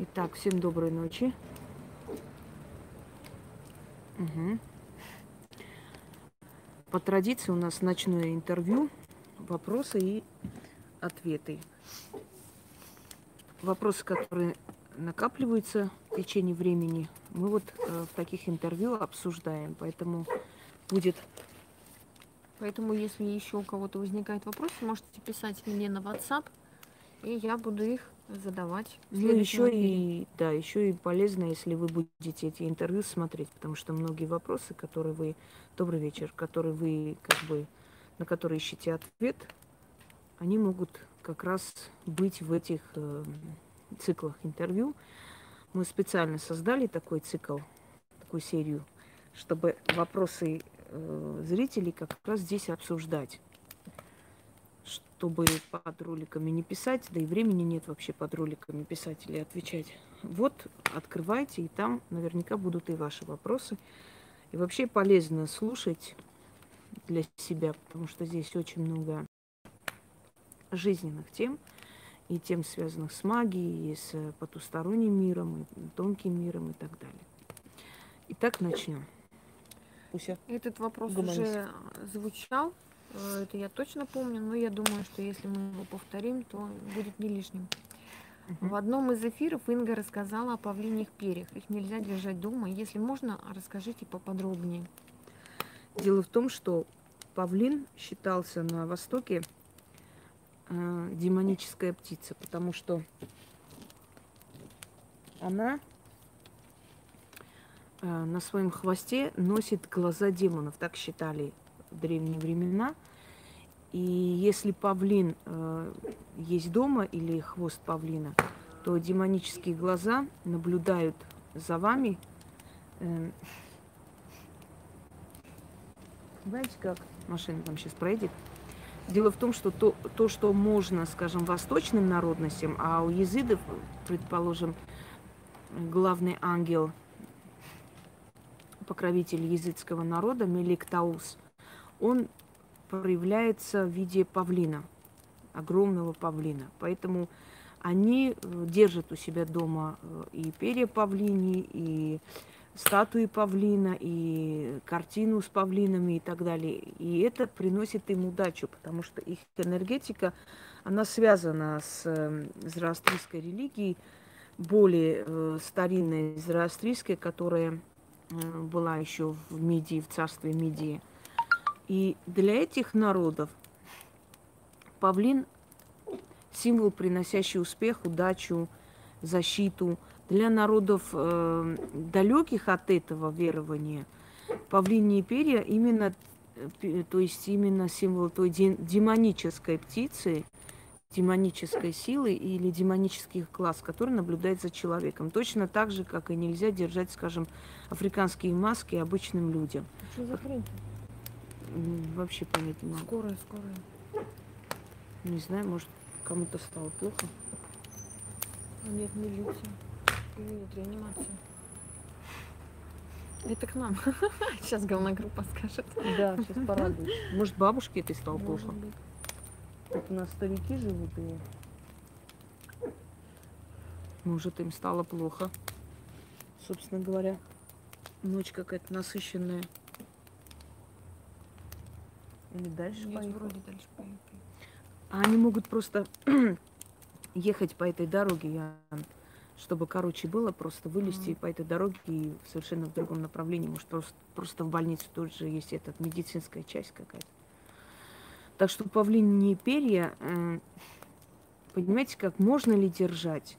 Итак, всем доброй ночи. Угу. По традиции у нас ночное интервью, вопросы и ответы. Вопросы, которые накапливаются в течение времени, мы вот э, в таких интервью обсуждаем. Поэтому будет Поэтому, если еще у кого-то возникают вопросы, можете писать мне на WhatsApp, и я буду их задавать. Ну, еще и, да, еще и полезно, если вы будете эти интервью смотреть, потому что многие вопросы, которые вы, добрый вечер, которые вы, как бы, на которые ищете ответ, они могут как раз быть в этих э, циклах интервью. Мы специально создали такой цикл, такую серию, чтобы вопросы э, зрителей как раз здесь обсуждать чтобы под роликами не писать, да и времени нет вообще под роликами писать или отвечать. Вот, открывайте, и там наверняка будут и ваши вопросы. И вообще полезно слушать для себя, потому что здесь очень много жизненных тем, и тем, связанных с магией, и с потусторонним миром, и тонким миром и так далее. Итак, начнем. Пуся. Этот вопрос Гуманист. уже звучал это я точно помню, но я думаю, что если мы его повторим, то будет не лишним. В одном из эфиров Инга рассказала о павлиньих перьях. Их нельзя держать дома. Если можно, расскажите поподробнее. Дело в том, что павлин считался на Востоке э, демоническая птица, потому что она э, на своем хвосте носит глаза демонов, так считали в древние времена. И если павлин э, есть дома или хвост павлина, то демонические глаза наблюдают за вами. Э, знаете как? Машина там сейчас проедет. Дело в том, что то, то, что можно, скажем, восточным народностям, а у езидов, предположим, главный ангел, покровитель языцкого народа, Меликтаус – он проявляется в виде павлина, огромного павлина. Поэтому они э, держат у себя дома э, и перья павлини, и статуи павлина, и картину с павлинами и так далее. И это приносит им удачу, потому что их энергетика, она связана с э, зороастрийской религией, более старинной зороастрийской, которая была еще в Мидии, в царстве Мидии. И для этих народов павлин – символ, приносящий успех, удачу, защиту. Для народов э, далеких от этого верования павлиньи перья именно, э, то есть именно символ той демонической птицы, демонической силы или демонических глаз, который наблюдает за человеком. Точно так же, как и нельзя держать, скажем, африканские маски обычным людям. Что за хрень? Вообще понять не могу. Скорая, скорая. Не знаю, может, кому-то стало плохо. А нет, милиция. Нет, реанимация. Это к нам. Сейчас говногруппа скажет. Да, сейчас порадуюсь. Может, бабушке это стало Может плохо? Быть. Так у нас старики живут и... Может, им стало плохо. Собственно говоря, ночь какая-то насыщенная. Или дальше Нет, поехал? вроде дальше поехали. А они могут просто ехать по этой дороге, я, чтобы короче было, просто вылезти mm. по этой дороге и совершенно в другом направлении. Может, просто, просто в больнице тут же есть эта медицинская часть какая-то. Так что павлиньи перья, э, понимаете, как можно ли держать?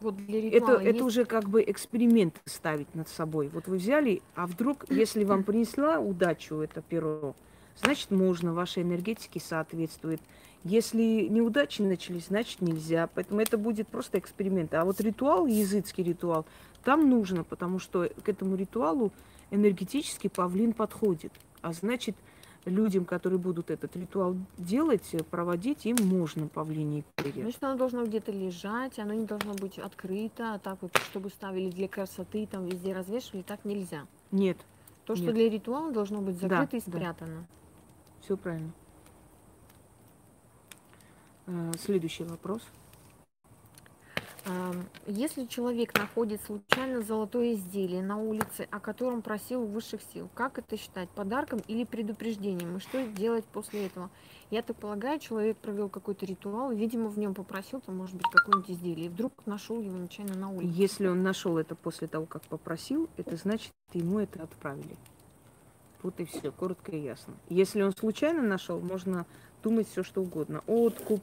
Вот для это, есть... это уже как бы эксперимент ставить над собой. Вот вы взяли, а вдруг, если вам принесла удачу это перо, значит можно, вашей энергетике соответствует. Если неудачи начались, значит нельзя. Поэтому это будет просто эксперимент. А вот ритуал, языцкий ритуал, там нужно, потому что к этому ритуалу энергетически павлин подходит. А значит, людям, которые будут этот ритуал делать, э, проводить, им можно павлинье перья. Значит, оно должно где-то лежать, оно не должно быть открыто, а так вот, чтобы ставили для красоты, там везде развешивали, так нельзя. Нет. То, что нет. для ритуала должно быть закрыто да, и спрятано. Да. Все правильно. Э, следующий вопрос. Если человек находит случайно золотое изделие на улице, о котором просил высших сил, как это считать, подарком или предупреждением? И что делать после этого? Я так полагаю, человек провел какой-то ритуал, видимо, в нем попросил, там, может быть, какое-нибудь изделие, и вдруг нашел его нечаянно на улице. Если он нашел это после того, как попросил, это значит, ему это отправили. Вот и все, коротко и ясно. Если он случайно нашел, можно думать все что угодно. Откуп,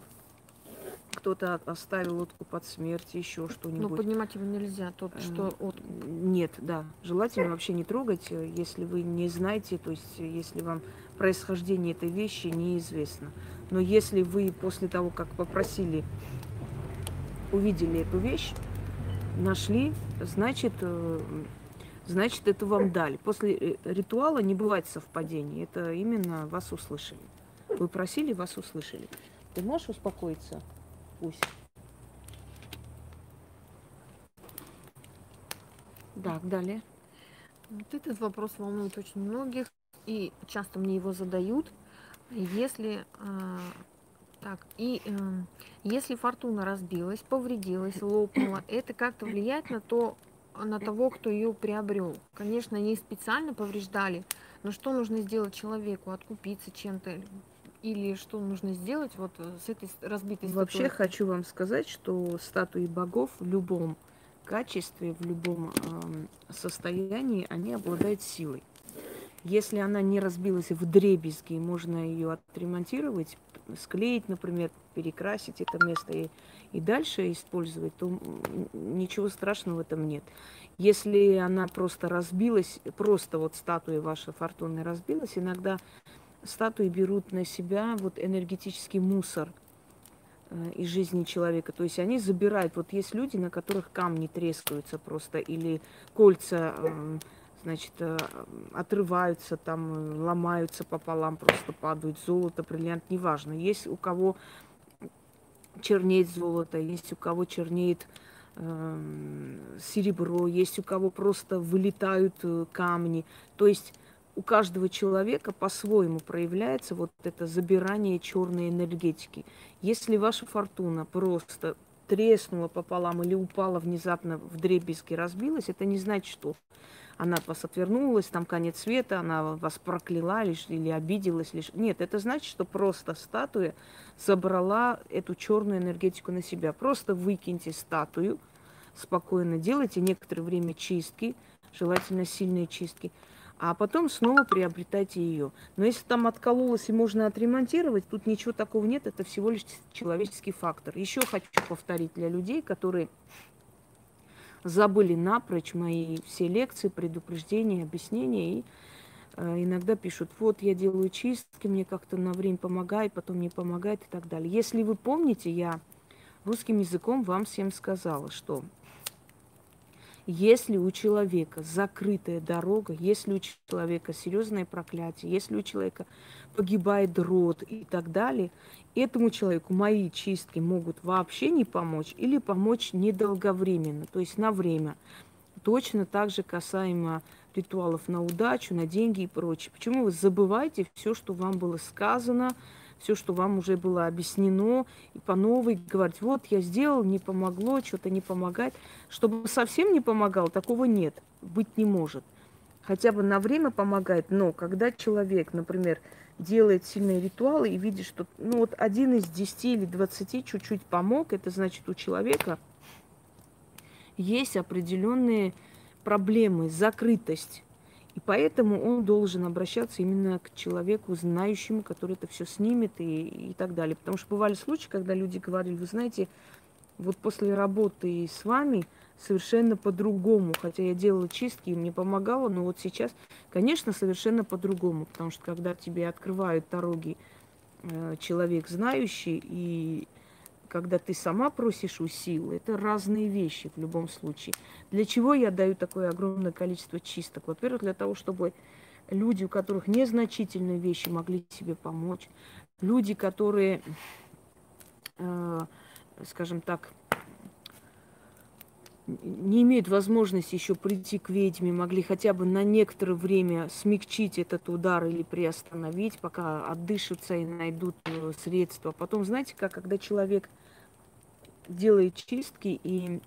кто-то оставил откуп от смерти, еще ну, что-нибудь. Но поднимать его нельзя, тот, э, что от... Нет, да. Желательно вообще не трогать, э, если вы не знаете, то есть э, если вам происхождение этой вещи неизвестно. Но если вы после того, как попросили, увидели эту вещь, нашли, значит, значит, это вам дали. После ритуала не бывает совпадений. Это именно вас услышали. Вы просили, вас услышали. Ты можешь успокоиться? Пусть. Так, далее. Вот этот вопрос волнует очень многих, и часто мне его задают. Если э, так, и э, если фортуна разбилась, повредилась, лопнула, это как-то влияет на то, на того, кто ее приобрел. Конечно, не специально повреждали, но что нужно сделать человеку? Откупиться чем-то, или что нужно сделать вот э, с этой разбитой Вообще статуей? хочу вам сказать, что статуи богов в любом качестве, в любом э, состоянии, они обладают силой. Если она не разбилась в дребезги, можно ее отремонтировать, склеить, например, перекрасить это место и, и дальше использовать, то ничего страшного в этом нет. Если она просто разбилась, просто вот статуя ваша фортуны разбилась, иногда статуи берут на себя вот энергетический мусор э, из жизни человека. То есть они забирают. Вот есть люди, на которых камни трескаются просто, или кольца, э, значит, э, отрываются, там, ломаются пополам, просто падают. Золото, бриллиант, неважно. Есть у кого чернеет золото, есть у кого чернеет серебро, есть у кого просто вылетают камни. То есть у каждого человека по-своему проявляется вот это забирание черной энергетики. Если ваша фортуна просто треснула пополам или упала внезапно в дребезги, разбилась, это не значит, что она от вас отвернулась, там конец света, она вас прокляла лишь, или обиделась лишь. Нет, это значит, что просто статуя забрала эту черную энергетику на себя. Просто выкиньте статую, спокойно делайте некоторое время чистки, желательно сильные чистки – а потом снова приобретайте ее. Но если там откололось и можно отремонтировать, тут ничего такого нет, это всего лишь человеческий фактор. Еще хочу повторить для людей, которые забыли напрочь мои все лекции, предупреждения, объяснения и э, иногда пишут, вот я делаю чистки, мне как-то на время помогает, потом не помогает и так далее. Если вы помните, я русским языком вам всем сказала, что если у человека закрытая дорога, если у человека серьезное проклятие, если у человека погибает род и так далее, этому человеку мои чистки могут вообще не помочь или помочь недолговременно, то есть на время. Точно так же касаемо ритуалов на удачу, на деньги и прочее. Почему вы забываете все, что вам было сказано, все, что вам уже было объяснено, и по новой говорить, вот я сделал, не помогло, что-то не помогает. Чтобы совсем не помогал, такого нет, быть не может. Хотя бы на время помогает, но когда человек, например, делает сильные ритуалы и видит, что ну, вот один из десяти или двадцати чуть-чуть помог, это значит у человека есть определенные проблемы, закрытость и поэтому он должен обращаться именно к человеку, знающему, который это все снимет и, и так далее. Потому что бывали случаи, когда люди говорили, вы знаете, вот после работы с вами совершенно по-другому, хотя я делала чистки и мне помогало, но вот сейчас, конечно, совершенно по-другому, потому что когда тебе открывают дороги э, человек знающий и когда ты сама просишь у силы, это разные вещи в любом случае. Для чего я даю такое огромное количество чисток? Во-первых, для того, чтобы люди, у которых незначительные вещи, могли себе помочь. Люди, которые, э, скажем так, не имеют возможности еще прийти к ведьме, могли хотя бы на некоторое время смягчить этот удар или приостановить, пока отдышатся и найдут э, средства. Потом, знаете, как когда человек делает чистки и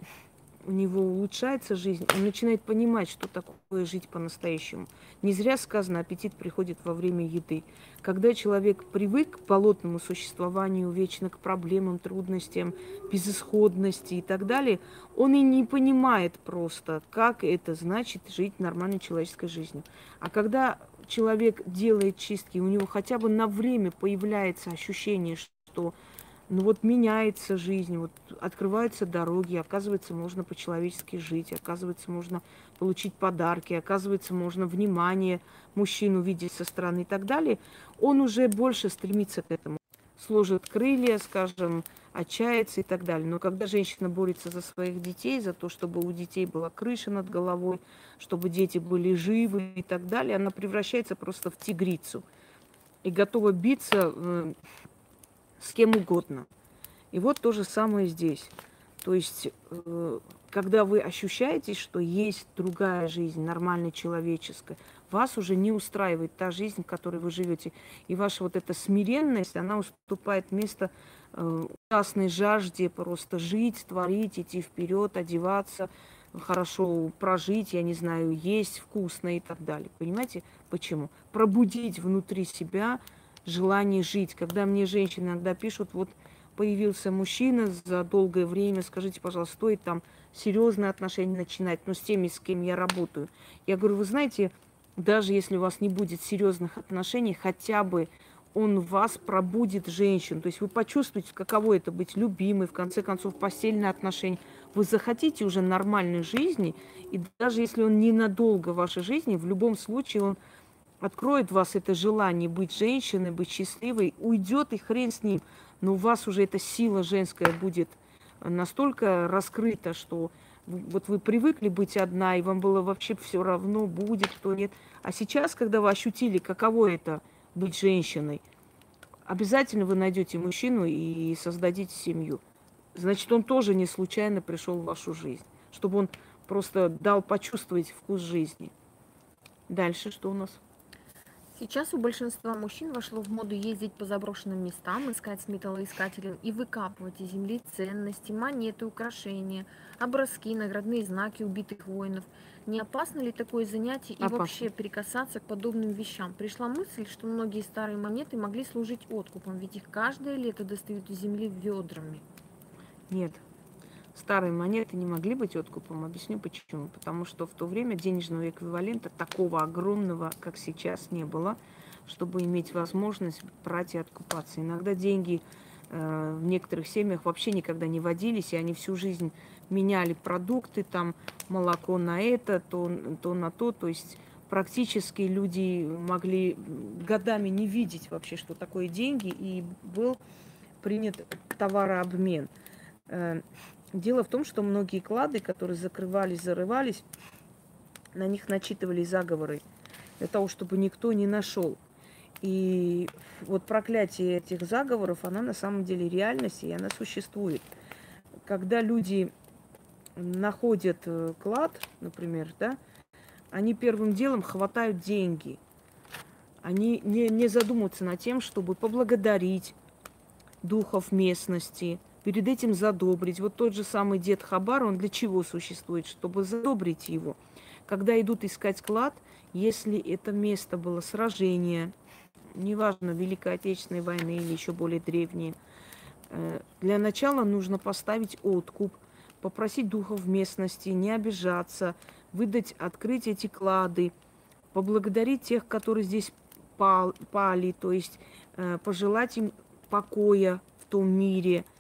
у него улучшается жизнь, он начинает понимать, что такое жить по-настоящему. Не зря сказано, аппетит приходит во время еды. Когда человек привык к болотному существованию, вечно к проблемам, трудностям, безысходности и так далее, он и не понимает просто, как это значит жить нормальной человеческой жизнью. А когда человек делает чистки, у него хотя бы на время появляется ощущение, что ну вот меняется жизнь, вот открываются дороги, оказывается, можно по-человечески жить, оказывается, можно получить подарки, оказывается, можно внимание мужчин увидеть со стороны и так далее, он уже больше стремится к этому. Сложит крылья, скажем, отчаяется и так далее. Но когда женщина борется за своих детей, за то, чтобы у детей была крыша над головой, чтобы дети были живы и так далее, она превращается просто в тигрицу и готова биться э, с кем угодно. И вот то же самое здесь. То есть, э, когда вы ощущаете, что есть другая жизнь, нормальная человеческая, вас уже не устраивает та жизнь, в которой вы живете. И ваша вот эта смиренность, она уступает место э, ужасной жажде просто жить, творить, идти вперед, одеваться, хорошо прожить, я не знаю, есть вкусно и так далее. Понимаете, почему? Пробудить внутри себя желание жить. Когда мне женщины иногда пишут, вот появился мужчина за долгое время, скажите, пожалуйста, стоит там серьезные отношения начинать, ну, с теми, с кем я работаю. Я говорю, вы знаете, даже если у вас не будет серьезных отношений, хотя бы он вас пробудит женщин. То есть вы почувствуете, каково это быть любимой, в конце концов, постельные отношения. Вы захотите уже нормальной жизни, и даже если он ненадолго в вашей жизни, в любом случае он откроет вас это желание быть женщиной, быть счастливой, уйдет и хрен с ним. Но у вас уже эта сила женская будет настолько раскрыта, что вот вы привыкли быть одна, и вам было вообще все равно, будет кто нет. А сейчас, когда вы ощутили, каково это быть женщиной, обязательно вы найдете мужчину и создадите семью. Значит, он тоже не случайно пришел в вашу жизнь, чтобы он просто дал почувствовать вкус жизни. Дальше что у нас? Сейчас у большинства мужчин вошло в моду ездить по заброшенным местам, искать с металлоискателем и выкапывать из земли ценности, монеты, украшения, образки, наградные знаки убитых воинов. Не опасно ли такое занятие и опасно. вообще прикасаться к подобным вещам? Пришла мысль, что многие старые монеты могли служить откупом, ведь их каждое лето достают из земли ведрами. Нет, старые монеты не могли быть откупом. Объясню почему. Потому что в то время денежного эквивалента такого огромного, как сейчас, не было, чтобы иметь возможность брать и откупаться. Иногда деньги э, в некоторых семьях вообще никогда не водились, и они всю жизнь меняли продукты, там молоко на это, то, то на то. То есть практически люди могли годами не видеть вообще, что такое деньги, и был принят товарообмен. Дело в том, что многие клады, которые закрывались, зарывались, на них начитывали заговоры для того, чтобы никто не нашел. И вот проклятие этих заговоров, она на самом деле реальность, и она существует. Когда люди находят э, клад, например, да, они первым делом хватают деньги. Они не, не задумываются над тем, чтобы поблагодарить духов местности, перед этим задобрить. Вот тот же самый дед Хабар, он для чего существует? Чтобы задобрить его. Когда идут искать клад, если это место было сражение, неважно, Великой Отечественной войны или еще более древние, э, для начала нужно поставить откуп, попросить духов местности, не обижаться, выдать, открыть эти клады, поблагодарить тех, которые здесь пали, то есть э, пожелать им покоя в том мире –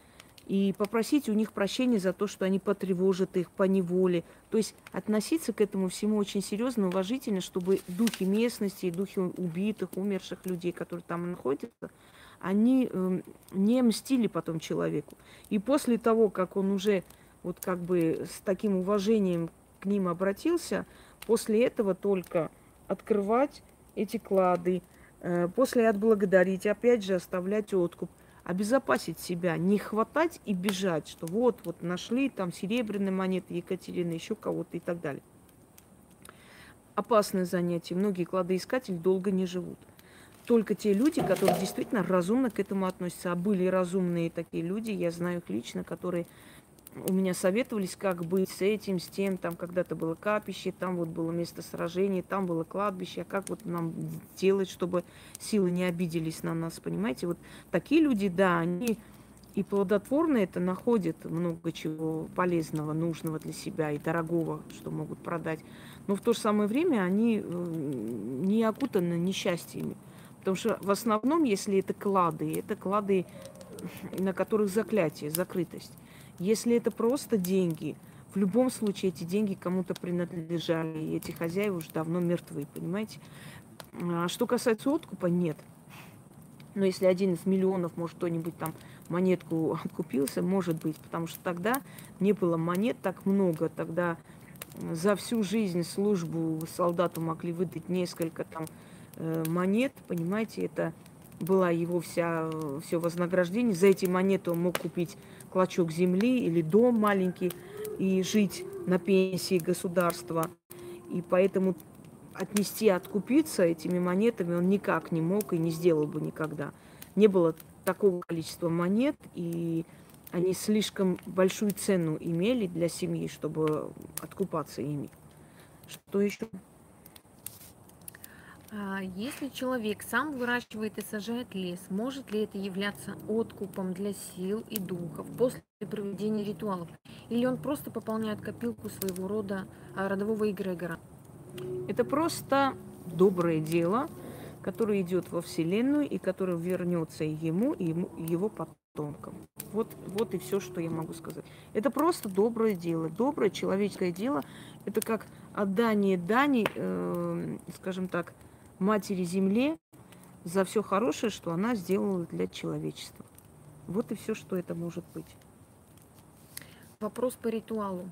и попросить у них прощения за то, что они потревожат их по неволе. То есть относиться к этому всему очень серьезно, уважительно, чтобы духи местности, духи убитых, умерших людей, которые там находятся, они э, не мстили потом человеку. И после того, как он уже вот как бы с таким уважением к ним обратился, после этого только открывать эти клады, э, после отблагодарить, опять же оставлять откуп обезопасить себя, не хватать и бежать, что вот, вот нашли там серебряные монеты Екатерины, еще кого-то и так далее. Опасное занятие. Многие кладоискатели долго не живут. только те люди, которые действительно разумно к этому относятся. А были разумные такие люди, я знаю их лично, которые у меня советовались, как быть с этим, с тем. Там когда-то было капище, там вот было место сражения, там было кладбище. А как вот нам делать, чтобы силы не обиделись на нас, понимаете? Вот такие люди, да, они и плодотворно это находят много чего полезного, нужного для себя и дорогого, что могут продать. Но в то же самое время они э, не окутаны несчастьями. Потому что в основном, если это клады, это клады, на которых заклятие, закрытость. Если это просто деньги, в любом случае эти деньги кому-то принадлежали, и эти хозяева уже давно мертвы, понимаете? А что касается откупа, нет. Но если один из миллионов, может, кто-нибудь там монетку откупился, может быть, потому что тогда не было монет так много, тогда за всю жизнь службу солдату могли выдать несколько там э, монет, понимаете, это была его вся, все вознаграждение. За эти монеты он мог купить клочок земли или дом маленький и жить на пенсии государства. И поэтому отнести, откупиться этими монетами он никак не мог и не сделал бы никогда. Не было такого количества монет, и они слишком большую цену имели для семьи, чтобы откупаться ими. Что еще? А если человек сам выращивает и сажает лес, может ли это являться откупом для сил и духов после проведения ритуалов? Или он просто пополняет копилку своего рода а, родового эгрегора? Это просто доброе дело, которое идет во Вселенную и которое вернется и ему, и ему, и его потомкам. Вот, вот и все, что я могу сказать. Это просто доброе дело. Доброе человеческое дело. Это как отдание дани, э, скажем так, Матери Земле за все хорошее, что она сделала для человечества. Вот и все, что это может быть. Вопрос по ритуалу.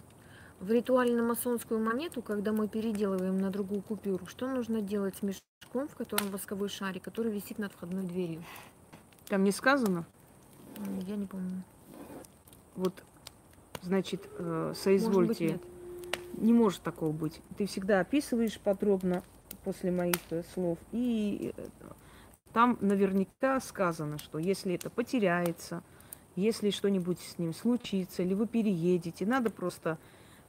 В ритуале на масонскую монету, когда мы переделываем на другую купюру, что нужно делать с мешком, в котором восковой шарик, который висит над входной дверью? Там не сказано? Я не помню. Вот, значит, э, соизвольте. Может быть, Не может такого быть. Ты всегда описываешь подробно, после моих э, слов. И э, там наверняка сказано, что если это потеряется, если что-нибудь с ним случится, или вы переедете, надо просто,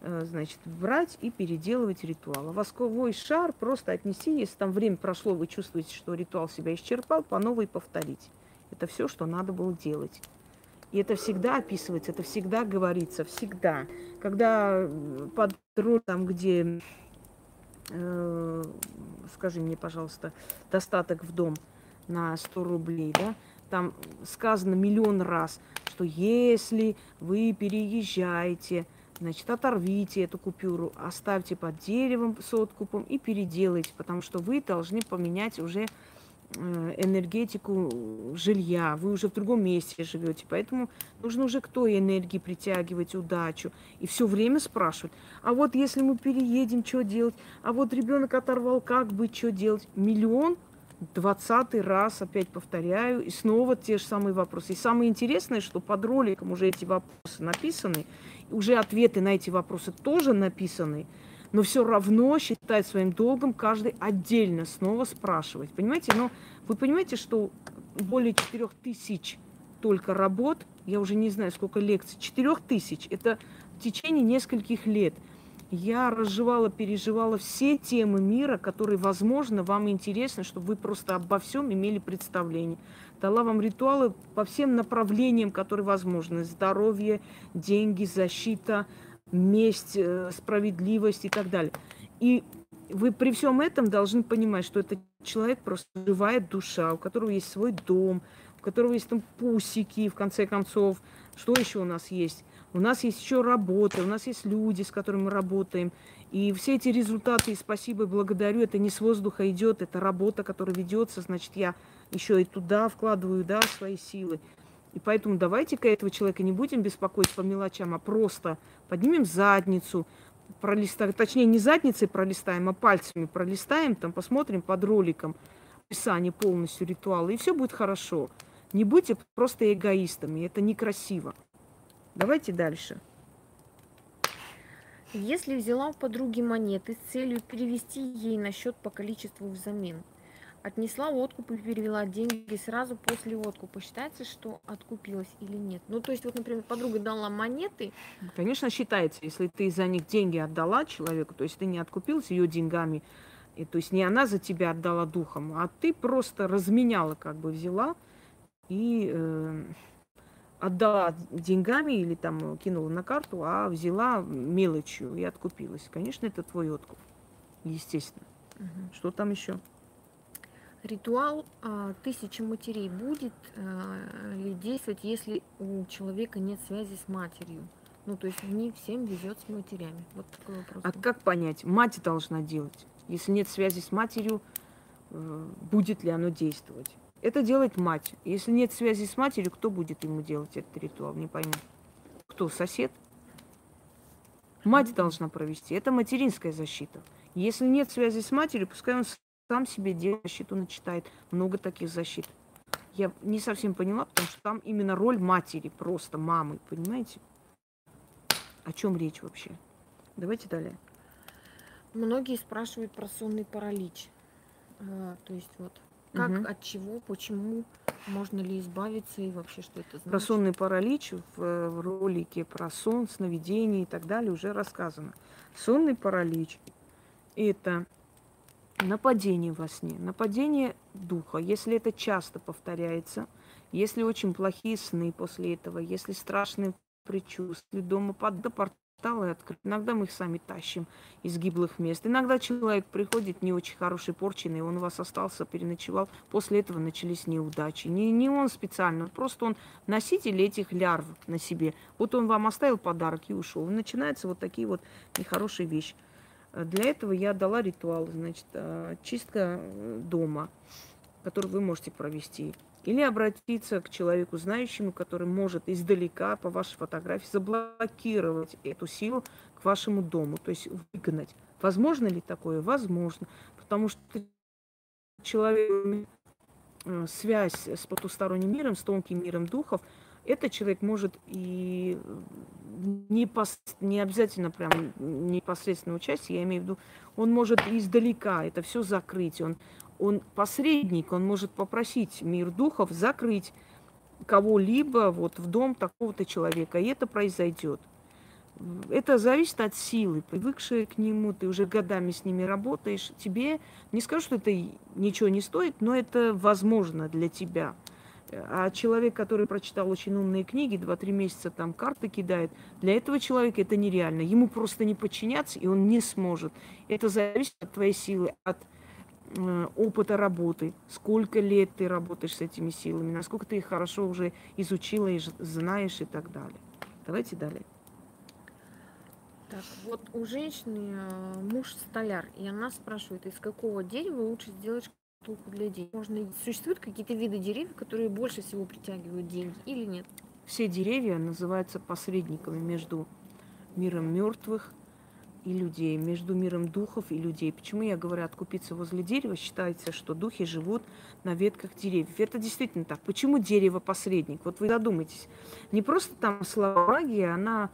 э, значит, брать и переделывать ритуал. А восковой шар просто отнести, если там время прошло, вы чувствуете, что ритуал себя исчерпал, по новой повторить. Это все, что надо было делать. И это всегда описывается, это всегда говорится, всегда. Когда под там, где скажи мне, пожалуйста, достаток в дом на 100 рублей, да, там сказано миллион раз, что если вы переезжаете, значит, оторвите эту купюру, оставьте под деревом с откупом и переделайте, потому что вы должны поменять уже Э, энергетику жилья, вы уже в другом месте живете, поэтому нужно уже к той энергии притягивать удачу. И все время спрашивать, а вот если мы переедем, что делать? А вот ребенок оторвал, как быть, что делать? Миллион двадцатый раз опять повторяю, и снова те же самые вопросы. И самое интересное, что под роликом уже эти вопросы написаны, уже ответы на эти вопросы тоже написаны но все равно считает своим долгом каждый отдельно снова спрашивать. Понимаете? Но вы понимаете, что более четырех тысяч только работ, я уже не знаю, сколько лекций, четырех тысяч, это в течение нескольких лет. Я разжевала, переживала все темы мира, которые, возможно, вам интересны, чтобы вы просто обо всем имели представление. Дала вам ритуалы по всем направлениям, которые возможны. Здоровье, деньги, защита, месть, э, справедливость и так далее. И вы при всем этом должны понимать, что это человек просто живая душа, у которого есть свой дом, у которого есть там пусики, в конце концов. Что еще у нас есть? У нас есть еще работа, у нас есть люди, с которыми мы работаем. И все эти результаты, спасибо, и благодарю, это не с воздуха идет, это работа, которая ведется, значит, я еще и туда вкладываю, да, свои силы. И поэтому давайте-ка этого человека не будем беспокоить по мелочам, а просто поднимем задницу, пролистаем, точнее не задницей пролистаем, а пальцами пролистаем, там посмотрим под роликом описание полностью ритуала, и все будет хорошо. Не будьте просто эгоистами, это некрасиво. Давайте дальше. Если взяла у подруги монеты с целью перевести ей на счет по количеству взамен, отнесла откуп и перевела деньги сразу после откупа. Считается, что откупилась или нет? Ну, то есть, вот, например, подруга дала монеты. Конечно, считается, если ты за них деньги отдала человеку, то есть ты не откупилась ее деньгами, и, то есть не она за тебя отдала духом, а ты просто разменяла, как бы взяла и э, отдала деньгами или там кинула на карту, а взяла мелочью и откупилась. Конечно, это твой откуп, естественно. Угу. Что там еще? Ритуал а, тысячи матерей будет а, ли действовать, если у человека нет связи с матерью? Ну, то есть не всем везет с матерями. Вот такой вопрос. А как понять? Мать должна делать. Если нет связи с матерью, э, будет ли оно действовать? Это делает мать. Если нет связи с матерью, кто будет ему делать этот ритуал? Не пойму. Кто? Сосед? Мать должна провести. Это материнская защита. Если нет связи с матерью, пускай он сам себе делает защиту, начитает. Много таких защит. Я не совсем поняла, потому что там именно роль матери, просто мамы, понимаете? О чем речь вообще? Давайте далее. Многие спрашивают про сонный паралич. А, то есть вот как, угу. от чего, почему, можно ли избавиться и вообще что это значит? Про сонный паралич в, в ролике про сон, сновидение и так далее уже рассказано. Сонный паралич – это нападение во сне, нападение духа. Если это часто повторяется, если очень плохие сны после этого, если страшные предчувствия, дома под до порталы открыты. Иногда мы их сами тащим из гиблых мест. Иногда человек приходит не очень хороший, порченный, он у вас остался, переночевал. После этого начались неудачи. Не, не он специально, просто он носитель этих лярв на себе. Вот он вам оставил подарок и ушел. И начинаются вот такие вот нехорошие вещи. Для этого я дала ритуал, значит, э, чистка э, дома, который вы можете провести. Или обратиться к человеку знающему, который может издалека по вашей фотографии заблокировать эту силу к вашему дому, то есть выгнать. Возможно ли такое? Возможно. Потому что человек э, связь с потусторонним миром, с тонким миром духов – этот человек может и не, пос, не обязательно прям непосредственно участие, я имею в виду, он может издалека это все закрыть. Он, он посредник, он может попросить мир духов закрыть кого-либо вот в дом такого-то человека, и это произойдет. Это зависит от силы, привыкшей к нему, ты уже годами с ними работаешь. Тебе не скажу, что это ничего не стоит, но это возможно для тебя – а человек, который прочитал очень умные книги, 2-3 месяца там карты кидает, для этого человека это нереально. Ему просто не подчиняться, и он не сможет. Это зависит от твоей силы, от э, опыта работы. Сколько лет ты работаешь с этими силами, насколько ты их хорошо уже изучила и знаешь и так далее. Давайте далее. Так, вот у женщины э, муж столяр, и она спрашивает, из какого дерева лучше сделать штуку для денег. Можно, существуют какие-то виды деревьев, которые больше всего притягивают деньги или нет? Все деревья называются посредниками между миром мертвых и людей, между миром духов и людей. Почему я говорю откупиться возле дерева? Считается, что духи живут на ветках деревьев. Это действительно так. Почему дерево посредник? Вот вы задумайтесь. Не просто там слова магия, она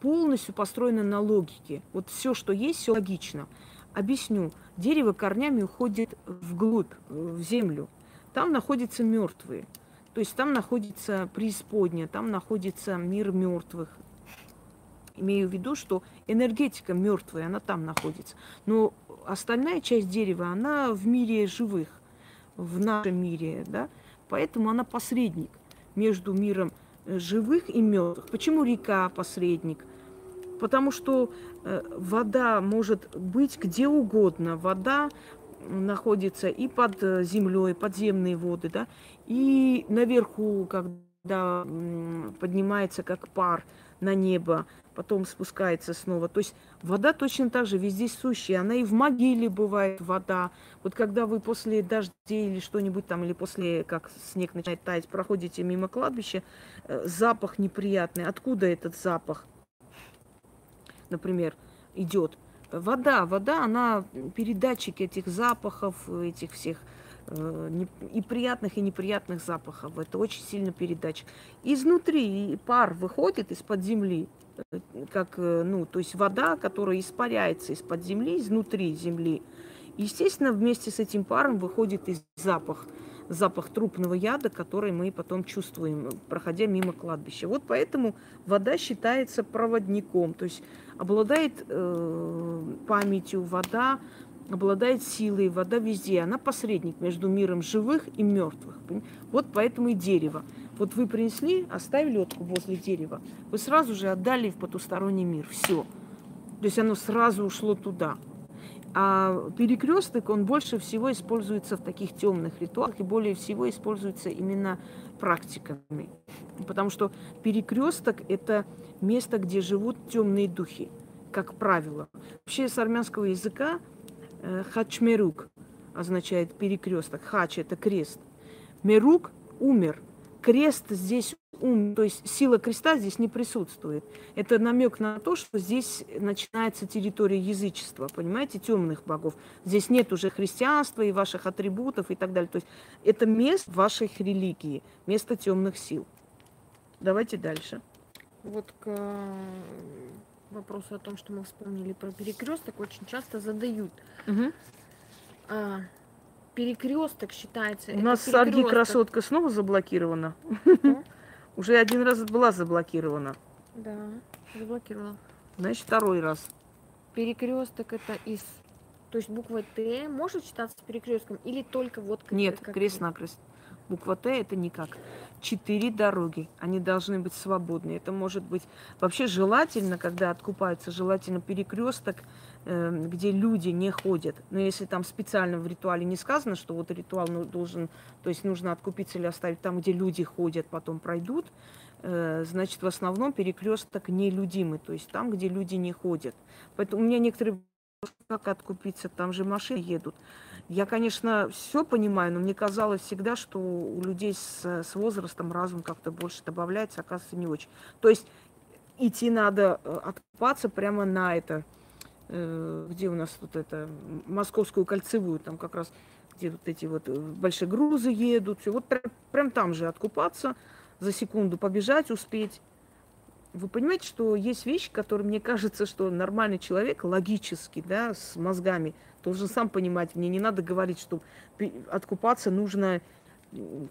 полностью построена на логике. Вот все, что есть, все логично. Объясню. Дерево корнями уходит вглубь, в землю. Там находятся мертвые. То есть там находится преисподняя, там находится мир мертвых. Имею в виду, что энергетика мертвая, она там находится. Но остальная часть дерева, она в мире живых, в нашем мире, да. Поэтому она посредник между миром э, живых и мертвых. Почему река посредник? Потому что э, вода может быть где угодно. Вода находится и под э, землей, подземные воды, да, и наверху, когда поднимается как пар на небо, потом спускается снова. То есть вода точно так же везде сущая. Она и в могиле бывает вода. Вот когда вы после дождей или что-нибудь там, или после, как снег начинает таять, проходите мимо кладбища, э, запах неприятный. Откуда этот запах? Например, идет. Вода, вода, она передатчик этих запахов, этих всех э, и приятных, и неприятных запахов. Это очень сильно передатчик. Изнутри пар выходит из-под земли, как, э, ну, то есть вода, которая испаряется из-под земли, изнутри земли. Естественно, вместе с этим паром выходит и запах, запах трупного яда, который мы потом чувствуем, проходя мимо кладбища. Вот поэтому вода считается проводником, то есть обладает э, памятью, вода обладает силой, вода везде. Она посредник между миром живых и мертвых. Вот поэтому и дерево. Вот вы принесли, оставили лодку возле дерева, вы сразу же отдали в потусторонний мир. Все. То есть оно сразу ушло туда. А перекресток, он больше всего используется в таких темных ритуалах и более всего используется именно практиками. Потому что перекресток – это место, где живут темные духи, как правило. Вообще с армянского языка э, хачмерук означает перекресток. Хач – это крест. Мерук – умер. Крест здесь ум, то есть сила креста здесь не присутствует. Это намек на то, что здесь начинается территория язычества, понимаете, темных богов. Здесь нет уже христианства и ваших атрибутов и так далее. То есть это место вашей религии, место темных сил. Давайте дальше. Вот к вопросу о том, что мы вспомнили про перекресток, очень часто задают. Угу. А, перекресток считается. У нас Сарги красотка снова заблокирована. Уже один раз была заблокирована. Да, заблокировала. Значит, второй раз. Перекресток это из... То есть буква Т может считаться перекрестком или только вот... Как, Нет, крест-накрест. Буква Т это никак. Четыре дороги. Они должны быть свободны. Это может быть... Вообще желательно, когда откупаются, желательно перекресток, где люди не ходят. Но если там специально в ритуале не сказано, что вот ритуал ну, должен... То есть нужно откупиться или оставить там, где люди ходят, потом пройдут, э, значит, в основном перекресток нелюдимый. То есть там, где люди не ходят. Поэтому у меня некоторые как откупиться, там же машины едут. Я, конечно, все понимаю, но мне казалось всегда, что у людей с, с возрастом разум как-то больше добавляется, оказывается, не очень. То есть идти надо э, откупаться прямо на это, где у нас тут это, московскую кольцевую, там как раз, где вот эти вот э, большие грузы едут. Вот прям там же откупаться, за секунду побежать, успеть. Вы понимаете, что есть вещи, которые мне кажется, что нормальный человек логически, да, с мозгами – должен сам понимать, мне не надо говорить, что откупаться нужно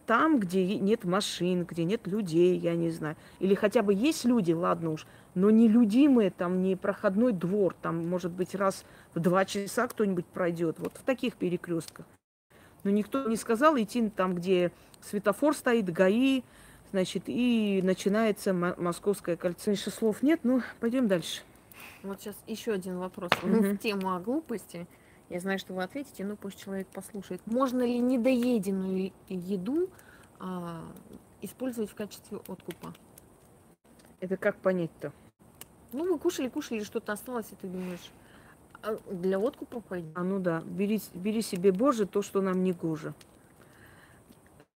там, где нет машин, где нет людей, я не знаю. Или хотя бы есть люди, ладно уж, но не людимые, там не проходной двор, там, может быть, раз в два часа кто-нибудь пройдет. Вот в таких перекрестках. Но никто не сказал идти там, где светофор стоит, ГАИ, значит, и начинается Московское кольцо. Еще слов нет, ну, пойдем дальше. Вот сейчас еще один вопрос. Угу. в тему о глупости. Я знаю, что вы ответите, но пусть человек послушает. Можно ли недоеденную еду а, использовать в качестве откупа? Это как понять-то? Ну, вы кушали, кушали, что-то осталось, и ты думаешь, а для откупа пойдет. А ну да, бери, бери себе, Боже, то, что нам не гоже.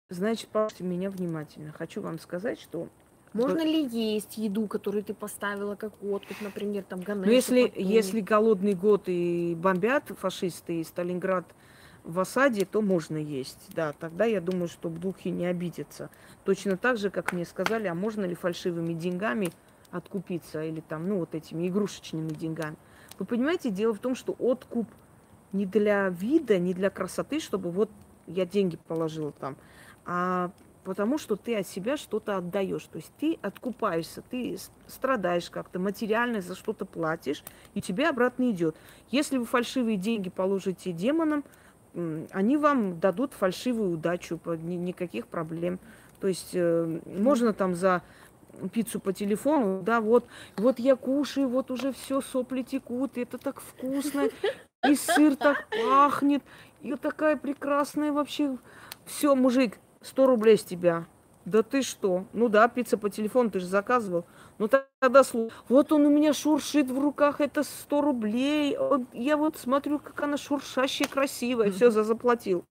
Значит, послушайте меня внимательно. Хочу вам сказать, что можно ли есть еду, которую ты поставила как откуп, например, там ганеши? Ну, если, если голодный год и бомбят фашисты, и Сталинград в осаде, то можно есть. Да, тогда я думаю, что духи не обидятся. Точно так же, как мне сказали, а можно ли фальшивыми деньгами откупиться или там, ну, вот этими игрушечными деньгами. Вы понимаете, дело в том, что откуп не для вида, не для красоты, чтобы вот я деньги положила там, а потому что ты от себя что-то отдаешь. То есть ты откупаешься, ты страдаешь как-то, материально за что-то платишь, и тебе обратно идет. Если вы фальшивые деньги положите демонам, они вам дадут фальшивую удачу, никаких проблем. То есть э, можно там за пиццу по телефону, да, вот, вот я кушаю, вот уже все сопли текут, это так вкусно, и сыр так пахнет, и такая прекрасная вообще. Все, мужик, 100 рублей с тебя. Да ты что? Ну да, пицца по телефону, ты же заказывал. Ну тогда слушай. Вот он у меня шуршит в руках, это 100 рублей. Я вот смотрю, как она шуршащая, красивая. Все, за заплатил.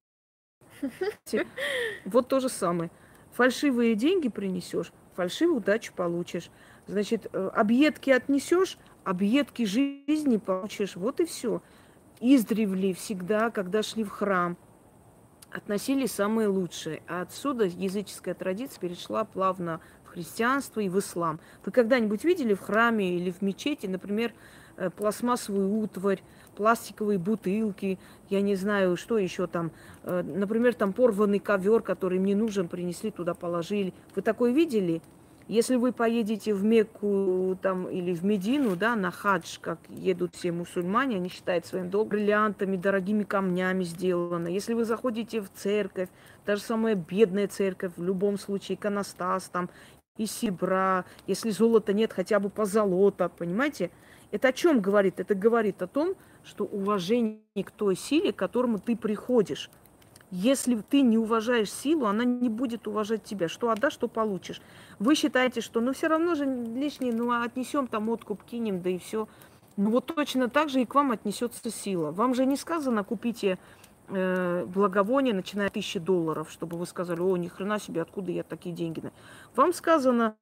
Вот то же самое. Фальшивые деньги принесешь, фальшивую удачу получишь. Значит, э, объедки отнесешь, объедки жизни получишь. Вот и все. Издревле всегда, когда шли в храм, относили самые лучшие. А отсюда языческая традиция перешла плавно в христианство и в ислам. Вы когда-нибудь видели в храме или в мечети, например, э, пластмассовую утварь, пластиковые бутылки, я не знаю, что еще там. Э, например, там порванный ковер, который мне нужен, принесли туда, положили. Вы такое видели? Если вы поедете в Мекку там, или в Медину, да, на хадж, как едут все мусульмане, они считают своим долгом, бриллиантами, дорогими камнями сделано. Если вы заходите в церковь, даже самая бедная церковь, в любом случае, иконостас там, и серебра, если золота нет, хотя бы позолота, понимаете? Это о чем говорит? Это говорит о том, что уважение к той силе, к которому ты приходишь. Если ты не уважаешь силу, она не будет уважать тебя. Что отдашь, что получишь. Вы считаете, что ну все равно же лишнее, ну отнесем там откуп, кинем, да и все. Ну вот точно так же и к вам отнесется сила. Вам же не сказано, купите э, благовоние, начиная от тысячи долларов, чтобы вы сказали, о, ни хрена себе, откуда я такие деньги. Вам сказано,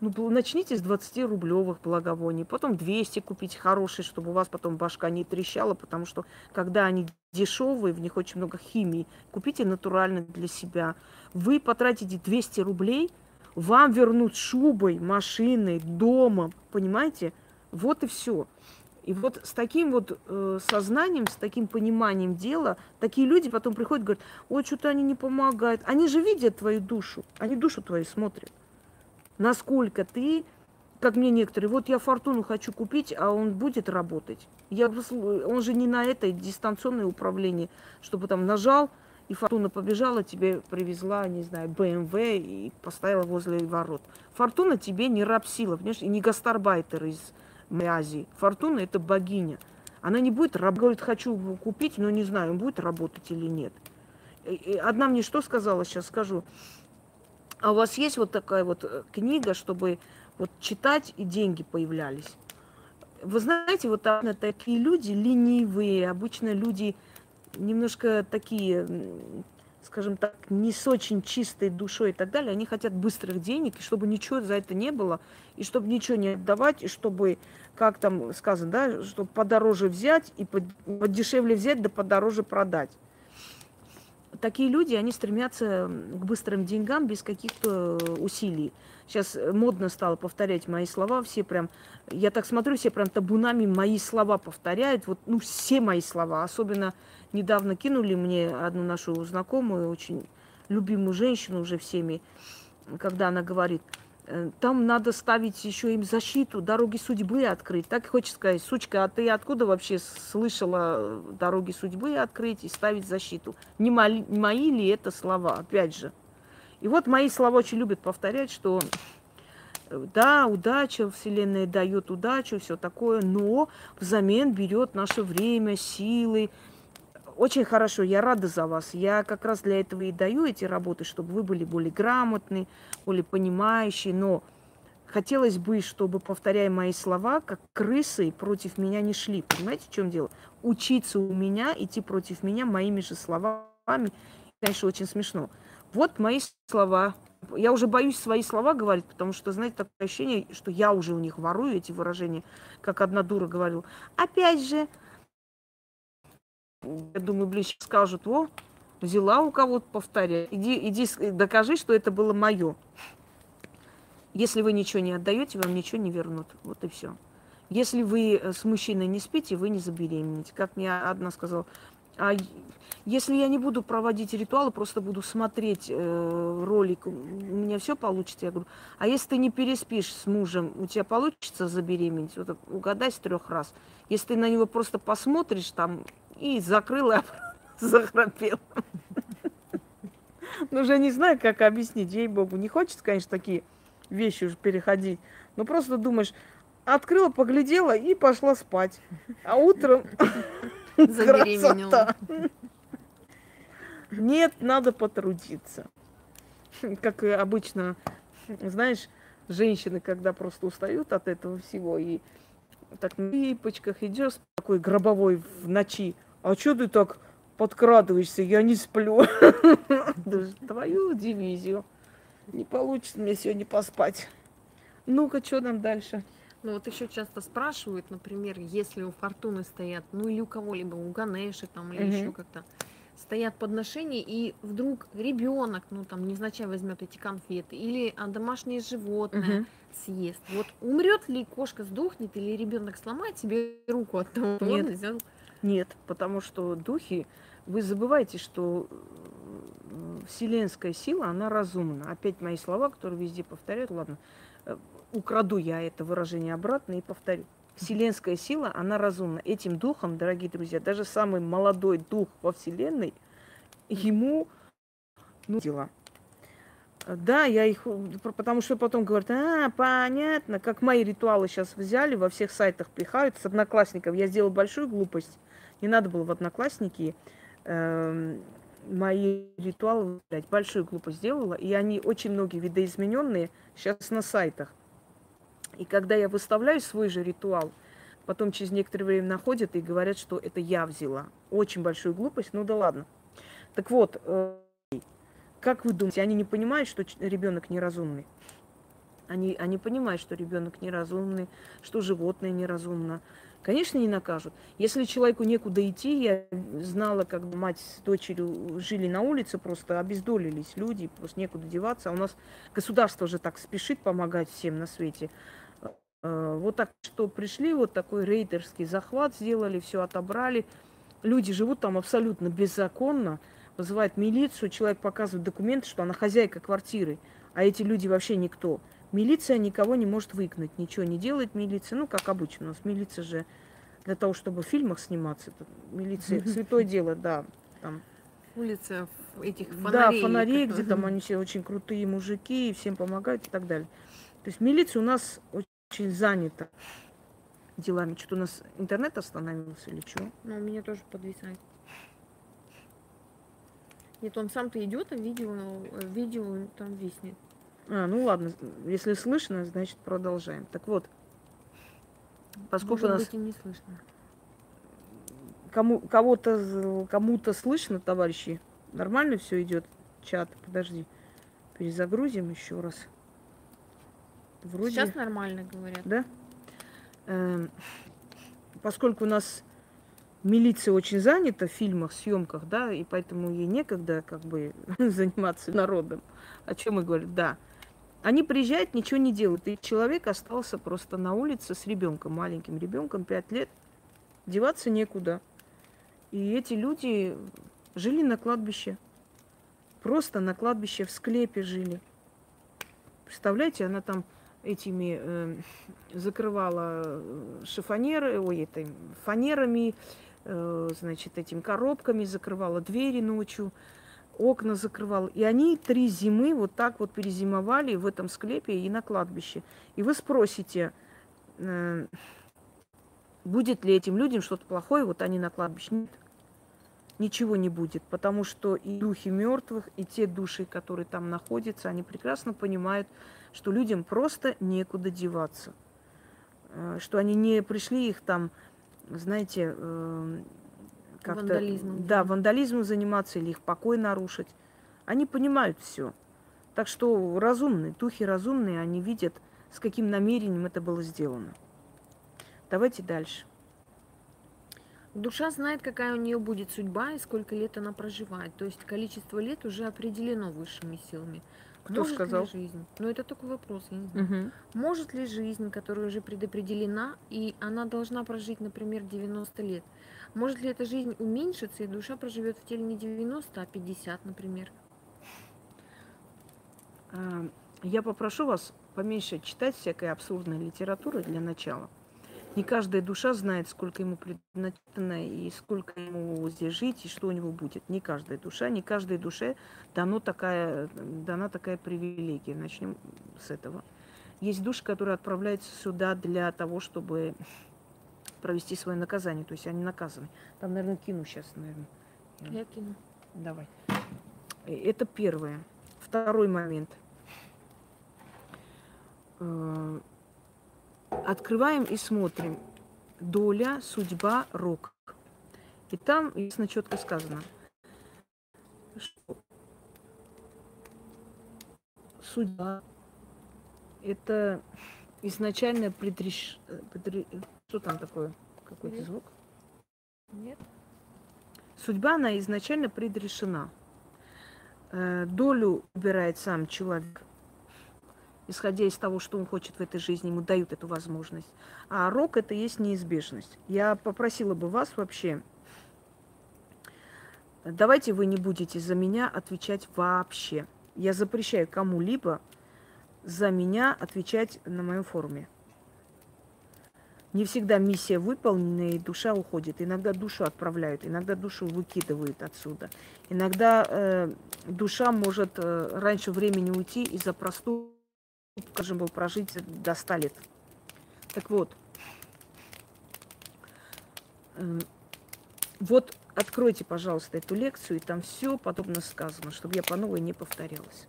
ну, начните с 20-рублевых благовоний, потом 200 купить хорошие, чтобы у вас потом башка не трещала, потому что когда они дешевые, в них очень много химии, купите натурально для себя. Вы потратите 200 рублей, вам вернут шубой, машиной, домом, понимаете? Вот и все. И вот с таким вот э, сознанием, с таким пониманием дела, такие люди потом приходят и говорят, ой, что-то они не помогают. Они же видят твою душу, они душу твою смотрят насколько ты, как мне некоторые, вот я фортуну хочу купить, а он будет работать. Я, он же не на это дистанционное управление, чтобы там нажал, и фортуна побежала, тебе привезла, не знаю, БМВ и поставила возле ворот. Фортуна тебе не рабсила, понимаешь, и не гастарбайтер из Азии. Фортуна – это богиня. Она не будет работать, говорит, хочу купить, но не знаю, он будет работать или нет. Одна мне что сказала, сейчас скажу. А у вас есть вот такая вот э, книга, чтобы вот читать и деньги появлялись? Вы знаете, вот там такие люди ленивые, обычно люди немножко такие, скажем так, не с очень чистой душой и так далее, они хотят быстрых денег, и чтобы ничего за это не было, и чтобы ничего не отдавать, и чтобы, как там сказано, да, чтобы подороже взять и подешевле взять, да подороже продать такие люди, они стремятся к быстрым деньгам без каких-то усилий. Сейчас модно стало повторять мои слова, все прям, я так смотрю, все прям табунами мои слова повторяют, вот, ну, все мои слова. Особенно недавно кинули мне одну нашу знакомую, очень любимую женщину уже всеми, когда она говорит – Э, там надо ставить еще им защиту, дороги судьбы открыть. Так и хочется сказать, сучка, а ты откуда вообще слышала э, дороги судьбы открыть и ставить защиту? Не мои, мои ли это слова, опять же? И вот мои слова очень любят повторять, что э, да, удача, Вселенная дает удачу, все такое, но взамен берет наше время, силы, очень хорошо, я рада за вас. Я как раз для этого и даю эти работы, чтобы вы были более грамотны, более понимающие. Но хотелось бы, чтобы, повторяя мои слова, как крысы против меня не шли. Понимаете, в чем дело? Учиться у меня, идти против меня моими же словами, конечно, очень смешно. Вот мои слова. Я уже боюсь свои слова говорить, потому что, знаете, такое ощущение, что я уже у них ворую эти выражения, как одна дура говорила. Опять же, я думаю, сейчас скажут, во, взяла у кого-то, повторяй. Иди, иди, докажи, что это было мое. Если вы ничего не отдаете, вам ничего не вернут. Вот и все. Если вы э, с мужчиной не спите, вы не забеременеете. Как мне одна сказала, а если я не буду проводить ритуалы, просто буду смотреть э, ролик, у меня все получится. Я говорю, а если ты не переспишь с мужем, у тебя получится забеременеть? Вот угадай с трех раз. Если ты на него просто посмотришь, там и закрыла, захрапела. Ну, уже не знаю, как объяснить, ей-богу. Не хочется, конечно, такие вещи уже переходить. Но просто думаешь, открыла, поглядела и пошла спать. А утром красота. Нет, надо потрудиться. Как и обычно, знаешь, женщины, когда просто устают от этого всего и так на липочках идешь такой гробовой в ночи, а что ты так подкрадываешься, я не сплю. Твою дивизию. Не получится мне сегодня поспать. Ну-ка, что нам дальше? Ну вот еще часто спрашивают, например, если у Фортуны стоят, ну или у кого-либо, у Ганеши там или угу. еще как-то, стоят подношения, и вдруг ребенок, ну там невзначай возьмет эти конфеты, или а, домашнее животное угу. съест. Вот умрет ли кошка, сдохнет, или ребенок сломает себе руку от того, что он взял? Нет, потому что духи, вы забываете, что э, вселенская сила, она разумна. Опять мои слова, которые везде повторяют, ладно, э, украду я это выражение обратно и повторю. Вселенская сила, она разумна. Этим духом, дорогие друзья, даже самый молодой дух во Вселенной, ему ну, дела. Да, я их, потому что потом говорят, а, понятно, как мои ритуалы сейчас взяли, во всех сайтах пихают с одноклассников. Я сделала большую глупость. Не надо было в одноклассники э, мои ритуалы взять. Большую глупость сделала. И они очень многие видоизмененные сейчас на сайтах. И когда я выставляю свой же ритуал, потом через некоторое время находят и говорят, что это я взяла. Очень большую глупость, ну да ладно. Так вот, э, как вы думаете, они не понимают, что ребенок неразумный? Они, они понимают, что ребенок неразумный, что животное неразумно. Конечно, не накажут. Если человеку некуда идти, я знала, как мать с дочерью жили на улице, просто обездолились люди, просто некуда деваться. А у нас государство же так спешит помогать всем на свете. Э, вот так что пришли, вот такой рейдерский захват сделали, все отобрали. Люди живут там абсолютно беззаконно, вызывает милицию, человек показывает документы, что она хозяйка квартиры, а эти люди вообще никто. Милиция никого не может выгнать, ничего не делает милиция. Ну, как обычно, у нас милиция же для того, чтобы в фильмах сниматься, это милиция святое дело, да. Там. Улица этих фонарей. Да, фонарей, где там они все очень крутые мужики, и всем помогают и так далее. То есть милиция у нас очень занята делами. Что-то у нас интернет остановился или что? Ну, у меня тоже подвисает. Нет, он сам-то идет, а видео, э, видео там виснет. А, ну ладно, если слышно, значит продолжаем. Так вот, поскольку Может нас... быть, и не слышно. Кому, кого-то, кому-то слышно, товарищи? Нормально все идет? Чат, подожди. Перезагрузим еще раз. Вроде... Сейчас нормально говорят. Да? Эм, поскольку у нас милиция очень занята в фильмах, съемках, да, и поэтому ей некогда как бы заниматься народом. О чем мы говорим? Да. Они приезжают, ничего не делают. И человек остался просто на улице с ребенком, маленьким ребенком, пять лет. Деваться некуда. И эти люди жили на кладбище. Просто на кладбище в склепе жили. Представляете, она там этими э, закрывала шифонеры, ой, это, фанерами, э, значит, этим коробками, закрывала двери ночью, окна закрывала. И они три зимы вот так вот перезимовали в этом склепе и на кладбище. И вы спросите, э, будет ли этим людям что-то плохое, вот они на кладбище. Нет, ничего не будет, потому что и духи мертвых, и те души, которые там находятся, они прекрасно понимают, что людям просто некуда деваться, э, что они не пришли их там, знаете, э, как-то... Вандализмом. Да, вандализмом заниматься или их покой нарушить. Они понимают все. Так что разумные, духи разумные, они видят, с каким намерением это было сделано. Давайте дальше. Душа знает, какая у нее будет судьба и сколько лет она проживает. То есть количество лет уже определено высшими силами. Кто Может сказал? Ли жизнь? Ну, это такой вопрос, я не знаю. Угу. Может ли жизнь, которая уже предопределена, и она должна прожить, например, 90 лет, может ли эта жизнь уменьшиться, и душа проживет в теле не 90, а 50, например? А, я попрошу вас поменьше читать всякой абсурдной литературы для начала. Не каждая душа знает, сколько ему предназначено и сколько ему здесь жить, и что у него будет. Не каждая душа, не каждой душе дано такая, дана такая привилегия. Начнем с этого. Есть души, которые отправляются сюда для того, чтобы провести свое наказание. То есть они наказаны. Там, наверное, кину сейчас, наверное. Я кину. Давай. Это первое. Второй момент э, Открываем и смотрим. Доля, судьба, рок. И там ясно четко сказано, что судьба это изначально предреш... Предре... Что там такое? Какой-то звук? Нет. Судьба, она изначально предрешена. Э, долю убирает сам человек, исходя из того, что он хочет в этой жизни, ему дают эту возможность. А рок это есть неизбежность. Я попросила бы вас вообще, давайте вы не будете за меня отвечать вообще. Я запрещаю кому-либо за меня отвечать на моем форуме. Не всегда миссия выполнена, и душа уходит. Иногда душу отправляют, иногда душу выкидывают отсюда. Иногда э, душа может э, раньше времени уйти из-за простого, скажем, был прожить до 100 лет. Так вот, э, вот откройте, пожалуйста, эту лекцию, и там все подобно сказано, чтобы я по новой не повторялась.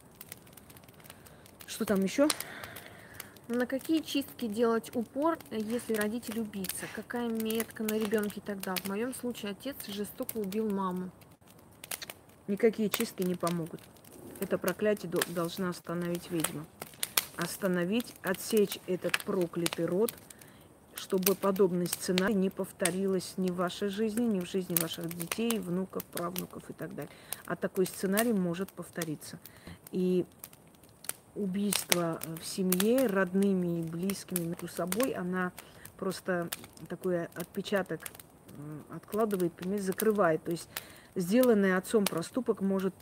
Что там еще? На какие чистки делать упор, если родитель убийца? Какая метка на ребенке тогда? В моем случае отец жестоко убил маму. Никакие чистки не помогут. Это проклятие должна остановить ведьма. Остановить, отсечь этот проклятый род, чтобы подобный сценарий не повторилось ни в вашей жизни, ни в жизни ваших детей, внуков, правнуков и так далее. А такой сценарий может повториться. И убийство в семье родными и близкими между собой, она просто такой отпечаток откладывает, понимаете, закрывает. То есть сделанный отцом проступок может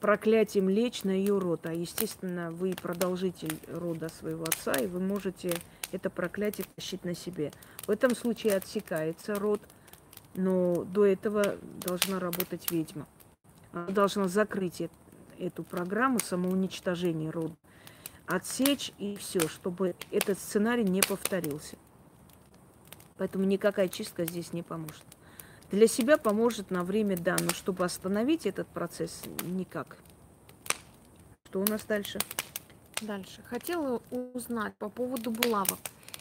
проклятием лечь на ее род. А, естественно, вы продолжитель рода своего отца, и вы можете это проклятие тащить на себе. В этом случае отсекается род, но до этого должна работать ведьма. Она должна закрыть эту программу самоуничтожения рода, отсечь и все, чтобы этот сценарий не повторился. Поэтому никакая чистка здесь не поможет. Для себя поможет на время, да, но чтобы остановить этот процесс, никак. Что у нас дальше? Дальше. Хотела узнать по поводу булавок.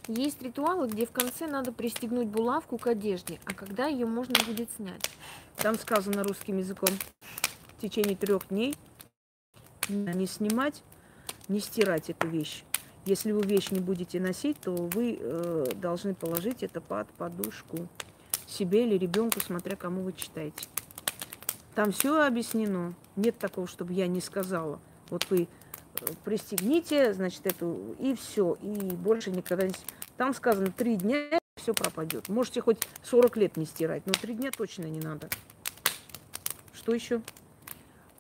Есть ритуалы, где в конце надо пристегнуть булавку к одежде, а когда ее можно будет снять? Там сказано русским языком. В течение трех дней не снимать, не стирать эту вещь. Если вы вещь не будете носить, то вы э, должны положить это под подушку себе или ребенку, смотря кому вы читаете. Там все объяснено. Нет такого, чтобы я не сказала. Вот вы э, пристегните, значит, эту, и все, и больше никогда не... Там сказано, три дня все пропадет. Можете хоть 40 лет не стирать, но три дня точно не надо. Что еще?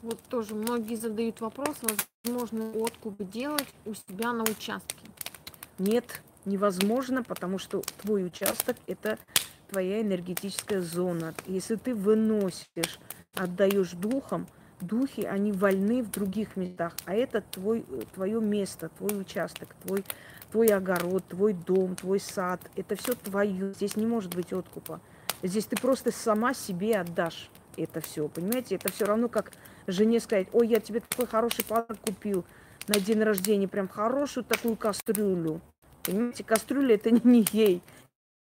Вот тоже многие задают вопрос, возможно откуп делать у себя на участке. Нет, невозможно, потому что твой участок – это твоя энергетическая зона. Если ты выносишь, отдаешь духом, духи, они вольны в других местах, а это твой, твое место, твой участок, твой, твой огород, твой дом, твой сад. Это все твое. Здесь не может быть откупа. Здесь ты просто сама себе отдашь это все, понимаете? Это все равно как жене сказать, ой, я тебе такой хороший подарок купил на день рождения, прям хорошую такую кастрюлю. Понимаете, кастрюля это не ей,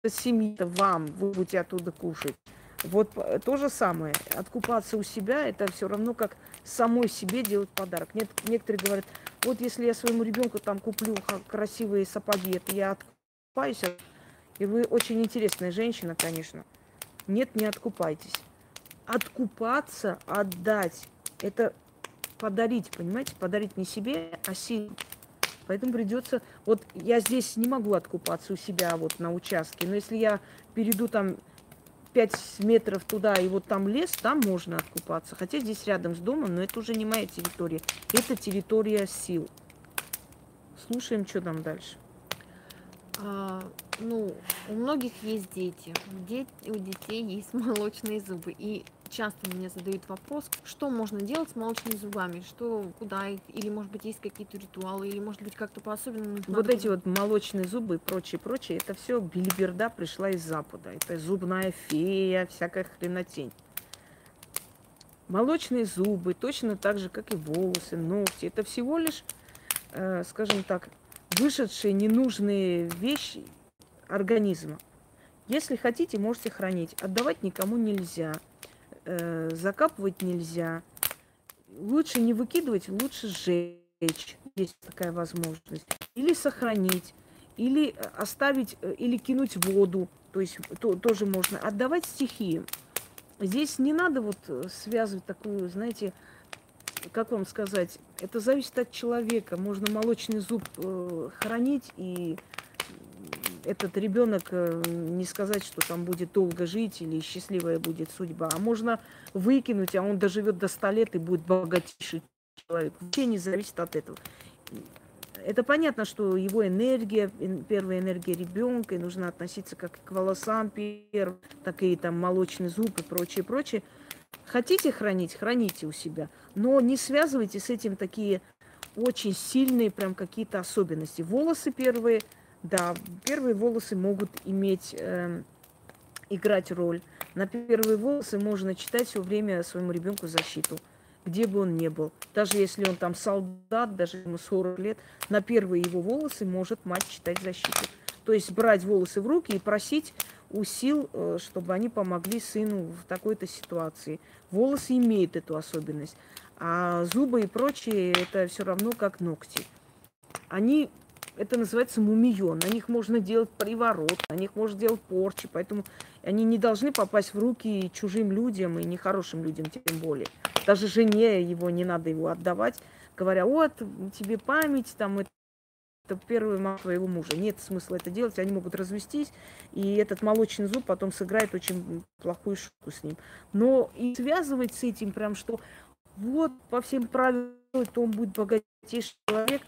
это семье, это вам, вы будете оттуда кушать. Вот то же самое. Откупаться у себя, это все равно как самой себе делать подарок. Нет, некоторые говорят, вот если я своему ребенку там куплю красивые сапоги, это я откупаюсь. И вы очень интересная женщина, конечно. Нет, не откупайтесь откупаться, отдать. Это подарить, понимаете? Подарить не себе, а силе. Поэтому придется... Вот я здесь не могу откупаться у себя вот на участке, но если я перейду там 5 метров туда, и вот там лес, там можно откупаться. Хотя здесь рядом с домом, но это уже не моя территория. Это территория сил. Слушаем, что там дальше. А, ну, у многих есть дети. У, у детей есть молочные зубы. И часто мне задают вопрос, что можно делать с молочными зубами, что, куда их, или, может быть, есть какие-то ритуалы, или, может быть, как-то по-особенному. Вот эти вот молочные зубы и прочее, прочее, это все билиберда пришла из Запада. Это зубная фея, всякая хренотень. Молочные зубы, точно так же, как и волосы, ногти, это всего лишь, э, скажем так, вышедшие ненужные вещи организма. Если хотите, можете хранить. Отдавать никому нельзя э, закапывать нельзя. Лучше не выкидывать, лучше сжечь, есть такая возможность. Или сохранить, или оставить, э, или кинуть в воду, то есть то, тоже можно. Отдавать стихиям. здесь не надо вот связывать такую, знаете, как вам сказать, это зависит от человека. Можно молочный зуб э, хранить, и этот ребенок э, не сказать, что там будет долго жить или счастливая будет судьба. А можно выкинуть, а он доживет до 100 лет и будет богатейший человек. Вообще не зависит от этого. Это понятно, что его энергия, первая энергия ребенка, и нужно относиться как к волосам первым, так и там молочный зуб и прочее, прочее. Хотите хранить, храните у себя, но не связывайте с этим такие очень сильные прям какие-то особенности. Волосы первые, да, первые волосы могут иметь, э, играть роль. На первые волосы можно читать все время своему ребенку защиту, где бы он ни был. Даже если он там солдат, даже ему 40 лет, на первые его волосы может мать читать защиту. То есть брать волосы в руки и просить у сил, э, чтобы они помогли сыну в такой-то ситуации. Волосы имеют эту особенность, а зубы и прочее это все равно как ногти. Они, это называется мумион, на них можно делать приворот, на них можно делать порчи, поэтому они не должны попасть в руки чужим людям и нехорошим людям тем более. Даже жене его не надо его отдавать, говоря, вот тебе память, там это это первый мама твоего мужа. Нет смысла это делать, они могут развестись, и этот молочный зуб потом сыграет очень плохую шутку с ним. Но и связывать с этим прям, что вот по всем правилам, то он будет богатейший человек.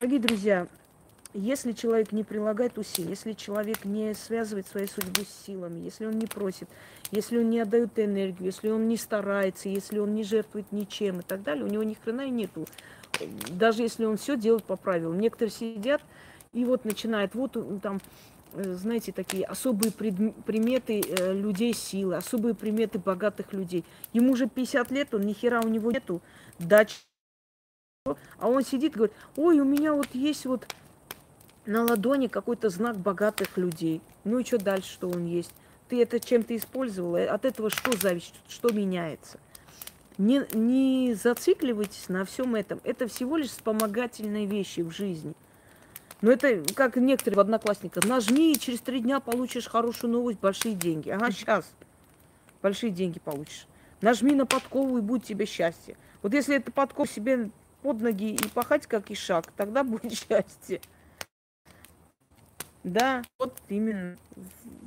Дорогие друзья, если человек не прилагает усилий, если человек не связывает свою судьбу с силами, если он не просит, если он не отдает энергию, если он не старается, если он не жертвует ничем и так далее, у него ни хрена и нету даже если он все делает по правилам. Некоторые сидят и вот начинают, вот там, э, знаете, такие особые приметы э, людей силы, особые приметы богатых людей. Ему уже 50 лет, он ни хера у него нету дач. А он сидит и говорит, ой, у меня вот есть вот на ладони какой-то знак богатых людей. Ну и что дальше, что он есть? Ты это чем-то использовала? От этого что зависит, что меняется? Не, не зацикливайтесь на всем этом. Это всего лишь вспомогательные вещи в жизни. Но это как некоторые в одноклассниках. Нажми, и через три дня получишь хорошую новость, большие деньги. Ага, сейчас. Большие деньги получишь. Нажми на подкову, и будет тебе счастье. Вот если это подков себе под ноги и пахать, как и шаг, тогда будет счастье. Да, вот именно.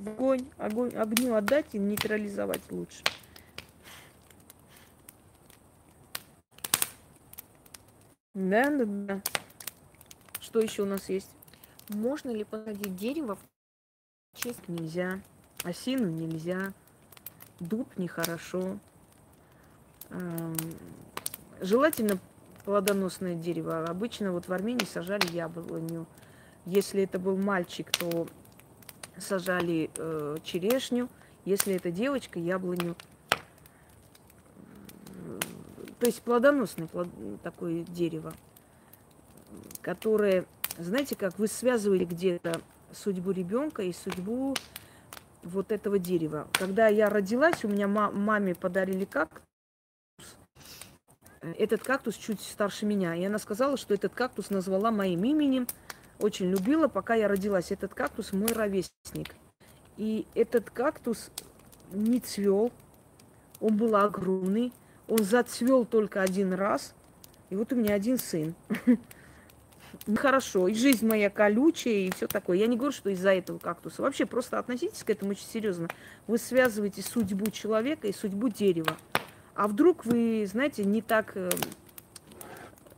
Огонь, огонь, огню отдать и нейтрализовать лучше. Да, да, да. Что еще у нас есть? Можно ли посадить дерево в честь? Нельзя. Осину нельзя. Дуб нехорошо. Эм, желательно плодоносное дерево. Обычно вот в Армении сажали яблоню. Если это был мальчик, то сажали э, черешню. Если это девочка, яблоню то есть плодоносное плод, такое дерево, которое, знаете, как вы связывали где-то судьбу ребенка и судьбу вот этого дерева. Когда я родилась, у меня маме подарили кактус. Этот кактус чуть старше меня. И она сказала, что этот кактус назвала моим именем. Очень любила, пока я родилась. Этот кактус мой ровесник. И этот кактус не цвел. Он был огромный. Он зацвел только один раз, и вот у меня один сын. Хорошо, и жизнь моя колючая, и все такое. Я не говорю, что из-за этого кактуса. Вообще просто относитесь к этому очень серьезно. Вы связываете судьбу человека и судьбу дерева. А вдруг вы, знаете, не так э,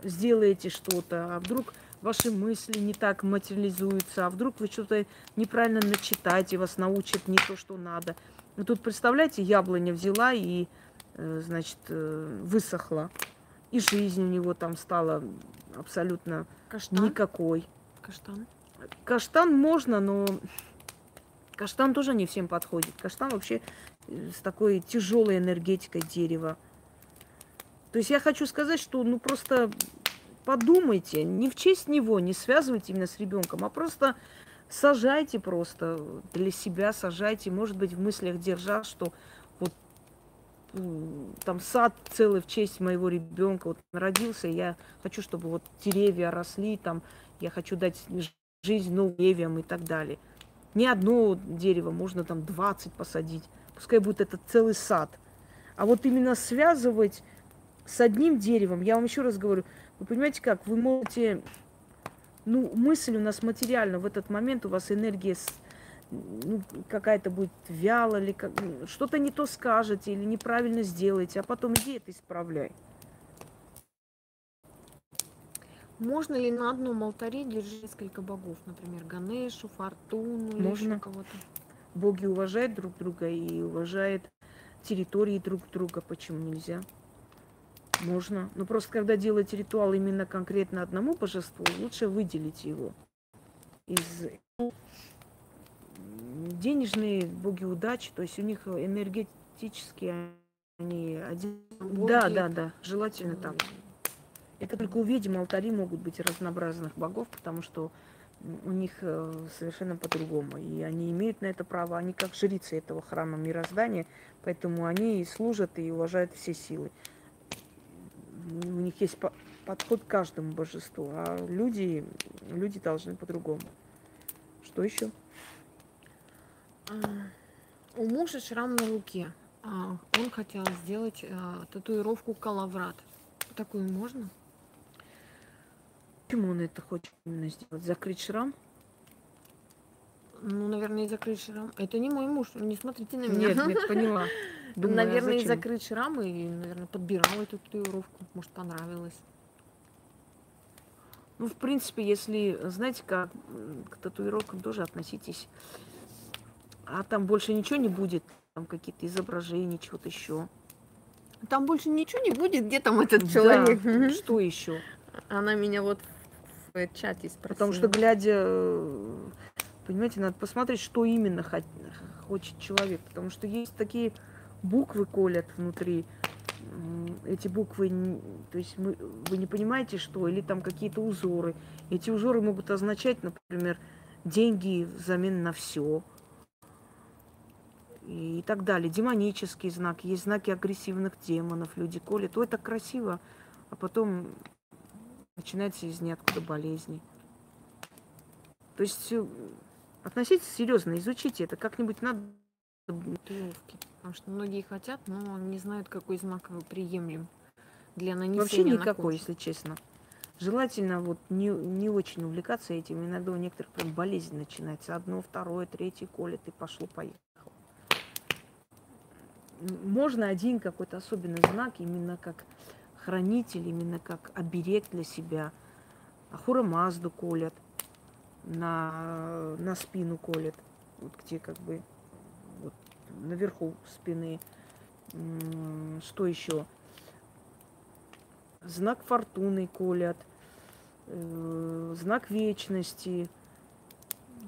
сделаете что-то, а вдруг ваши мысли не так материализуются, а вдруг вы что-то неправильно начитаете, вас научат не то, что надо. Ну, тут, представляете, яблоня взяла и Э, значит, э, высохла. И жизнь у него там стала абсолютно Каштан? никакой. Каштан? Каштан можно, но каштан тоже не всем подходит. Каштан вообще э, с такой тяжелой энергетикой дерева. То есть я хочу сказать, что ну просто подумайте, не в честь него, не связывайте именно с ребенком, а просто сажайте просто для себя, сажайте, может быть, в мыслях держа, что там сад целый в честь моего ребенка. Вот родился, я хочу, чтобы вот деревья росли, там, я хочу дать жизнь новым деревьям и так далее. Не одно дерево, можно там 20 посадить. пускай будет это целый сад. А вот именно связывать с одним деревом, я вам еще раз говорю, вы понимаете как, вы можете, ну, мысль у нас материальна, в этот момент у вас энергия ну, какая-то будет вяло, или как, что-то не то скажете, или неправильно сделаете, а потом иди это исправляй. Можно ли на одном алтаре держать несколько богов, например, Ганешу, Фортуну Можно. или кого-то? Боги уважают друг друга и уважают территории друг друга. Почему нельзя? Можно. Но просто когда делаете ритуал именно конкретно одному божеству, лучше выделить его из денежные боги удачи, то есть у них энергетические они один. Боги. Да, да, да, желательно так. Это только увидим, алтари могут быть разнообразных богов, потому что у них э, совершенно по-другому. И они имеют на это право, они как жрицы этого храма мироздания, поэтому они и служат и уважают все силы. У них есть подход к каждому божеству, а люди, люди должны по-другому. Что еще? А, у мужа шрам на руке. А, он хотел сделать а, татуировку калаврат. Такую можно? Почему он это хочет именно сделать? Закрыть шрам? Ну, наверное, и закрыть шрам. Это не мой муж, не смотрите на меня. Нет, нет, поняла. Думаю, наверное, а и закрыть шрам, и, наверное, подбирал эту татуировку. Может, понравилось. Ну, в принципе, если, знаете, как к татуировкам тоже относитесь, а там больше ничего не будет, там какие-то изображения, чего-то еще. Там больше ничего не будет, где там этот человек? Да. Что еще? Она меня вот в чате спросила. Потому что, глядя, понимаете, надо посмотреть, что именно хочет человек. Потому что есть такие буквы колят внутри. Эти буквы, то есть мы, вы не понимаете, что, или там какие-то узоры. Эти узоры могут означать, например, деньги взамен на все и так далее. Демонический знак, есть знаки агрессивных демонов, люди колят. Ой, так красиво, а потом начинается из ниоткуда болезни. То есть э, относитесь серьезно, изучите это, как-нибудь надо татуировки. Потому что многие хотят, но не знают, какой знак вы приемлем для нанесения Вообще никакой, если честно. Желательно вот не, не очень увлекаться этим. Иногда у некоторых прям болезнь начинается. Одно, второе, третье колет и пошло-поехало. Можно один какой-то особенный знак, именно как хранитель, именно как оберег для себя. Ахура Мазду колят, на, на спину колят, вот где как бы вот, наверху спины. Что еще? Знак фортуны колят, э, знак вечности.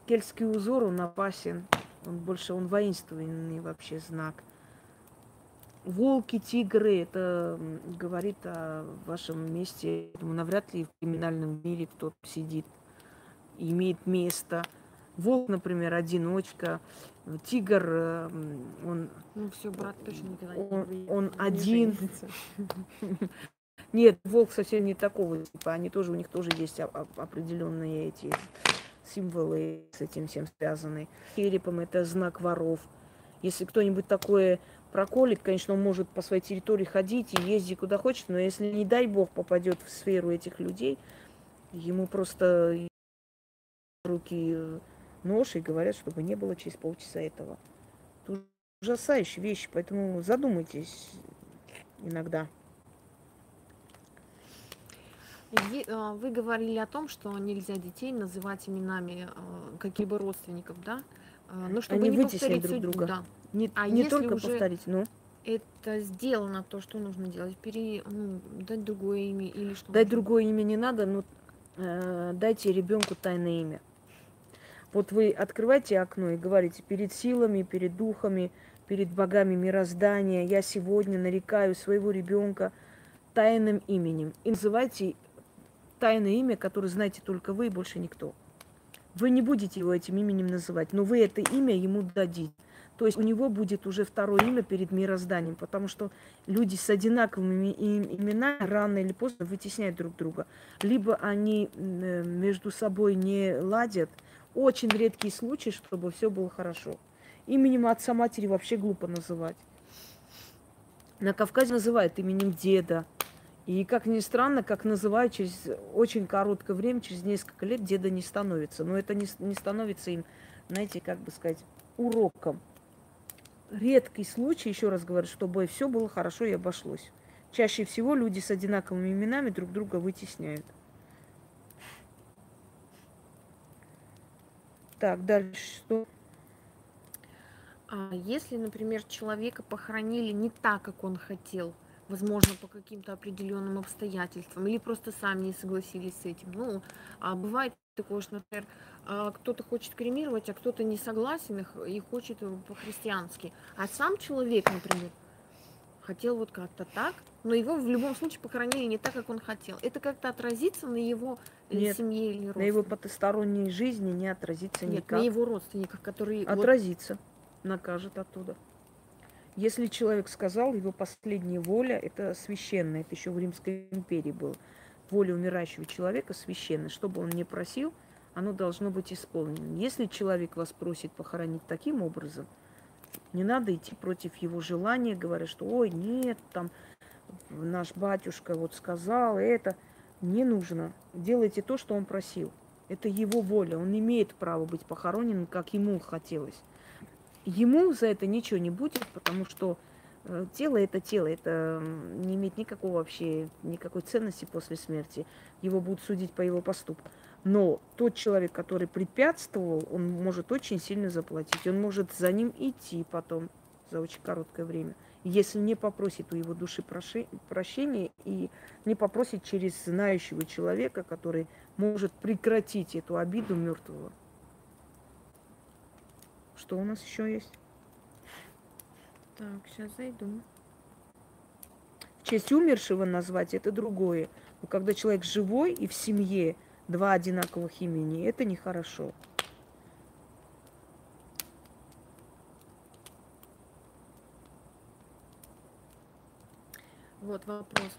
Кельтский узор, он опасен. Он больше, он воинственный вообще знак – волки, тигры, это говорит о вашем месте. Думаю, навряд ли в криминальном мире кто-то сидит, имеет место. Волк, например, одиночка. Тигр, э, он... Ну все, брат точно никогда он, не Он не один. Нет, волк совсем не такого типа. Они тоже, у них тоже есть определенные эти символы с этим всем связаны. Черепом это знак воров. Если кто-нибудь такое проколет, конечно, он может по своей территории ходить и ездить куда хочет, но если, не дай бог, попадет в сферу этих людей, ему просто руки нож и говорят, чтобы не было через полчаса этого. Это ужасающие вещи, поэтому задумайтесь иногда. А, вы говорили о том, что нельзя детей называть именами а, каких-либо родственников, да? А, ну, чтобы Они не повторить друг друга. Да. Не, а не только уже повторить, но это сделано то, что нужно делать, пере, ну, дать другое имя или что? Дать нужно? другое имя не надо, но э, дайте ребенку тайное имя. Вот вы открываете окно и говорите перед силами, перед духами, перед богами мироздания, я сегодня нарекаю своего ребенка тайным именем. И называйте тайное имя, которое знаете только вы и больше никто. Вы не будете его этим именем называть, но вы это имя ему дадите. То есть у него будет уже второе имя перед мирозданием, потому что люди с одинаковыми именами рано или поздно вытесняют друг друга. Либо они между собой не ладят. Очень редкий случай, чтобы все было хорошо. Именем отца матери вообще глупо называть. На Кавказе называют именем деда. И, как ни странно, как называют, через очень короткое время, через несколько лет деда не становится. Но это не, не становится им, знаете, как бы сказать, уроком. Редкий случай, еще раз говорю, чтобы все было хорошо и обошлось. Чаще всего люди с одинаковыми именами друг друга вытесняют. Так, дальше что? А если, например, человека похоронили не так, как он хотел, возможно, по каким-то определенным обстоятельствам, или просто сами не согласились с этим. Ну, а бывает такое, что, например, а, кто-то хочет кремировать, а кто-то не согласен и хочет по-христиански. А сам человек, например, хотел вот как-то так, но его в любом случае похоронили не так, как он хотел. Это как-то отразится на его э, Нет, семье или родственниках? на его потусторонней жизни не отразится Нет, никак. на его родственниках, которые... Отразится, вот... накажет оттуда. Если человек сказал, его последняя воля – это священная, это еще в Римской империи было. Воля умирающего человека священная. Что бы он ни просил, оно должно быть исполнено. Если человек вас просит похоронить таким образом – не надо идти против его желания, говоря, что ой, нет, там наш батюшка вот сказал это. Не нужно. Делайте то, что он просил. Это его воля. Он имеет право быть похороненным, как ему хотелось. Ему за это ничего не будет, потому что э, тело это тело, это не имеет никакого вообще, никакой ценности после смерти. Его будут судить по его поступку. Но тот человек, который препятствовал, он может очень сильно заплатить. Он может за ним идти потом за очень короткое время. Если не попросит у его души прощения и не попросит через знающего человека, который может прекратить эту обиду мертвого. Что у нас еще есть? Так, сейчас зайду. В честь умершего назвать это другое. Но когда человек живой и в семье, два одинаковых имени. Это нехорошо. Вот вопрос.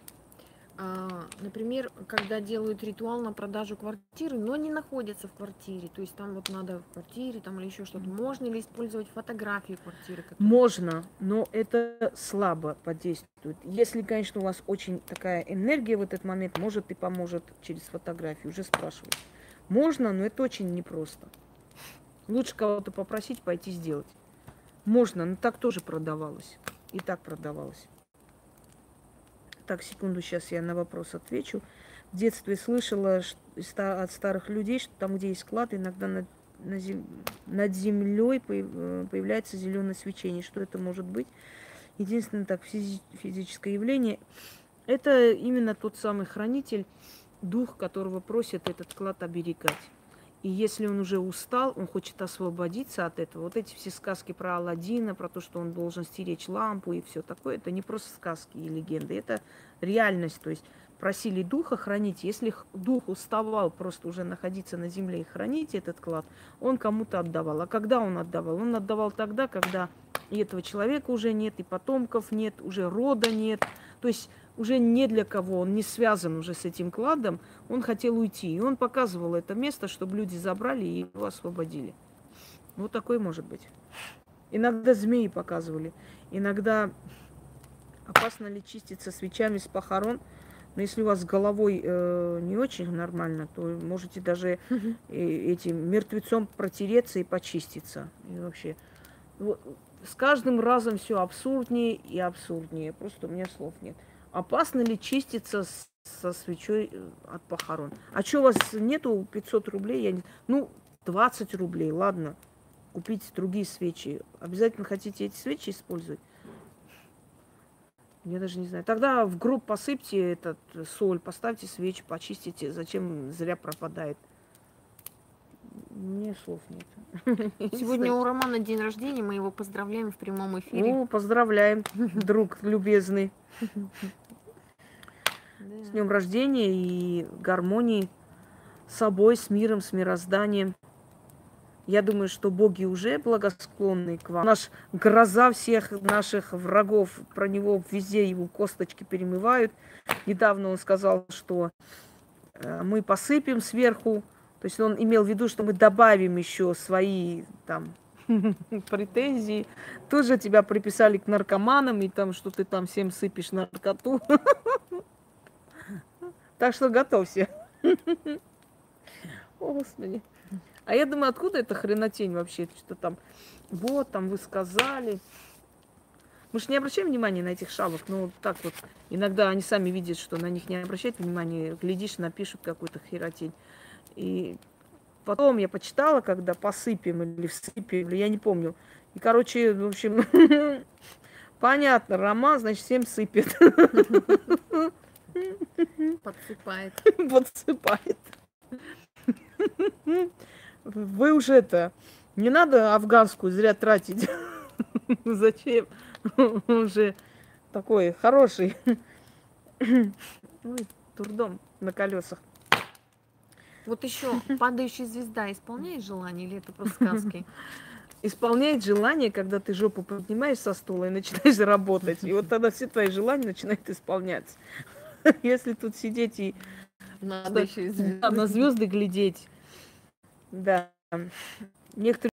А, например, когда делают ритуал на продажу квартиры, но не находятся в квартире, то есть там вот надо в квартире там или еще что-то, можно ли использовать фотографии квартиры? Которые... Можно, но это слабо подействует. Если, конечно, у вас очень такая энергия в этот момент, может и поможет через фотографию, уже спрашивают. Можно, но это очень непросто. Лучше кого-то попросить пойти сделать. Можно, но так тоже продавалось. И так продавалось. Так, секунду, сейчас я на вопрос отвечу. В детстве слышала от старых людей, что там, где есть клад, иногда над, над землей э, появляется зеленое свечение. Что это может быть? Единственное так физи... физическое явление. Это именно тот самый хранитель, дух, которого просят этот клад оберегать. И если он уже устал, он хочет освободиться от этого. Вот эти все сказки про Алладина, про то, что он должен стеречь лампу и все такое, это не просто сказки и легенды, это реальность. То есть просили духа хранить. Если дух уставал просто уже находиться на земле и хранить этот клад, он кому-то отдавал. А когда он отдавал? Он отдавал тогда, когда и этого человека уже нет, и потомков нет, уже рода нет. То есть уже не для кого, он не связан уже с этим кладом, он хотел уйти. И он показывал это место, чтобы люди забрали и его освободили. Вот такое может быть. Иногда змеи показывали. Иногда опасно ли чиститься свечами с похорон. Но если у вас с головой э, не очень нормально, то можете даже этим мертвецом протереться и почиститься. И вообще. Вот, с каждым разом все абсурднее и абсурднее. Просто у меня слов нет. Опасно ли чиститься с, со свечой э, от похорон? А что у вас нету 500 рублей? Я не... Ну, 20 рублей, ладно. Купите другие свечи. Обязательно хотите эти свечи использовать? Я даже не знаю. Тогда в гроб посыпьте этот соль, поставьте свечи, почистите. Зачем зря пропадает? Мне слов нет. Сегодня у Романа день рождения, мы его поздравляем в прямом эфире. Ну, поздравляем, друг любезный. С днем рождения и гармонии с собой, с миром, с мирозданием. Я думаю, что боги уже благосклонны к вам. Наш гроза всех наших врагов, про него везде его косточки перемывают. Недавно он сказал, что э, мы посыпем сверху. То есть он имел в виду, что мы добавим еще свои там претензии. Тут же тебя приписали к наркоманам, и там, что ты там всем сыпешь наркоту. Так что готовься. Господи. А я думаю, откуда эта хренотень вообще? Что там, вот, там вы сказали. Мы же не обращаем внимания на этих шавок, но вот так вот. Иногда они сами видят, что на них не обращают внимания. Глядишь, напишут какую-то херотень. И потом я почитала, когда посыпем или всыпем, или я не помню. И, короче, в общем, понятно, Рома, значит, всем сыпет. Подсыпает. Подсыпает. Вы уже это, не надо афганскую зря тратить. Зачем? Уже такой хороший. Ой, турдом на колесах. Вот еще падающая звезда исполняет желание или это просто сказки? Исполняет желание, когда ты жопу поднимаешь со стула и начинаешь работать. И вот тогда все твои желания начинают исполняться. Если тут сидеть и Надо еще и на звезды глядеть. Да. Некоторые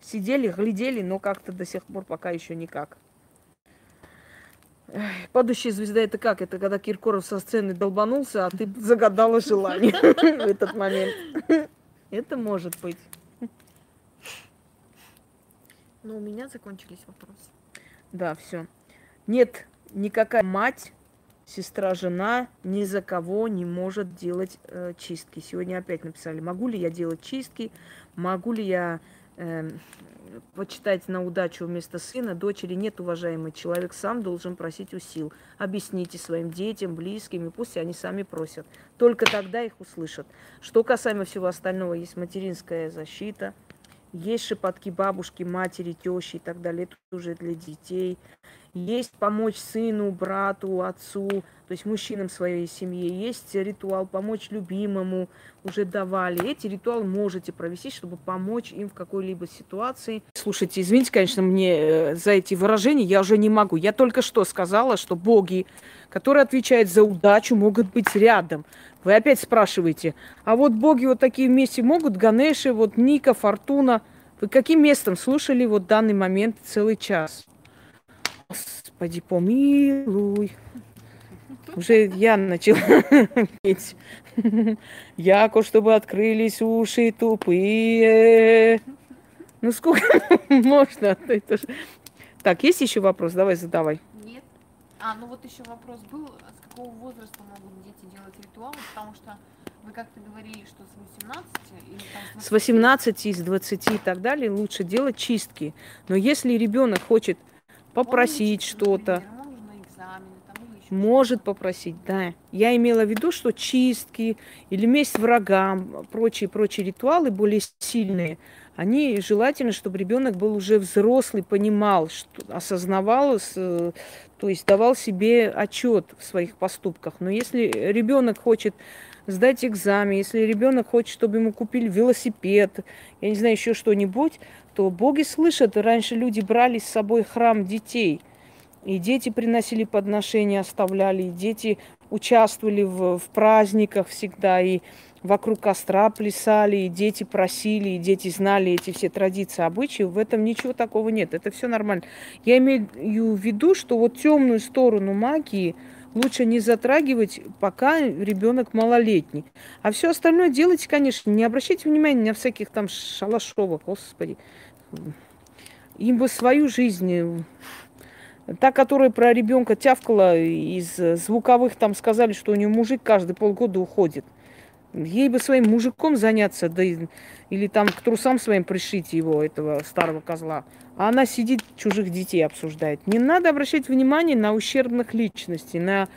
сидели, глядели, но как-то до сих пор пока еще никак. Падающая звезда это как? Это когда Киркоров со сцены долбанулся, а ты загадала желание в этот момент. Это может быть. Но у меня закончились вопросы. Да, все. Нет, никакая мать, сестра, жена ни за кого не может делать э, чистки. Сегодня опять написали, могу ли я делать чистки, могу ли я э, почитать на удачу вместо сына, дочери нет, уважаемый человек сам должен просить у сил. Объясните своим детям, близким, и пусть они сами просят. Только тогда их услышат. Что касаемо всего остального, есть материнская защита, есть шепотки бабушки, матери, тещи и так далее. Это уже для детей есть помочь сыну, брату, отцу, то есть мужчинам своей семье, есть ритуал помочь любимому, уже давали. Эти ритуалы можете провести, чтобы помочь им в какой-либо ситуации. Слушайте, извините, конечно, мне э, за эти выражения, я уже не могу. Я только что сказала, что боги, которые отвечают за удачу, могут быть рядом. Вы опять спрашиваете, а вот боги вот такие вместе могут? Ганеши, вот Ника, Фортуна. Вы каким местом слушали вот данный момент целый час? Господи, помилуй. Уже я начала петь. Яко, чтобы открылись уши тупые. Ну сколько можно? Это же... Так, есть еще вопрос? Давай задавай. Нет. А, ну вот еще вопрос был, с какого возраста могут дети делать ритуалы, потому что вы как-то говорили, что с 18 или там с 20? С 18, из 20 и так далее лучше делать чистки. Но если ребенок хочет попросить что-то. Может попросить, да. Я имела в виду, что чистки или месть врагам, прочие-прочие ритуалы более сильные, они желательно, чтобы ребенок был уже взрослый, понимал, что, осознавал, то есть давал себе отчет в своих поступках. Но если ребенок хочет сдать экзамен, если ребенок хочет, чтобы ему купили велосипед, я не знаю, еще что-нибудь, то боги слышат. Раньше люди брали с собой храм детей. И дети приносили подношения, оставляли, и дети участвовали в, в праздниках всегда, и вокруг костра плясали, и дети просили, и дети знали эти все традиции, обычаи. В этом ничего такого нет, это все нормально. Я имею в виду, что вот темную сторону магии лучше не затрагивать, пока ребенок малолетний. А все остальное делайте, конечно, не обращайте внимания на всяких там шалашовых, господи им бы свою жизнь. Та, которая про ребенка тявкала из звуковых, там сказали, что у нее мужик каждые полгода уходит. Ей бы своим мужиком заняться, да или там к трусам своим пришить его, этого старого козла. А она сидит, чужих детей обсуждает. Не надо обращать внимание на ущербных личностей, на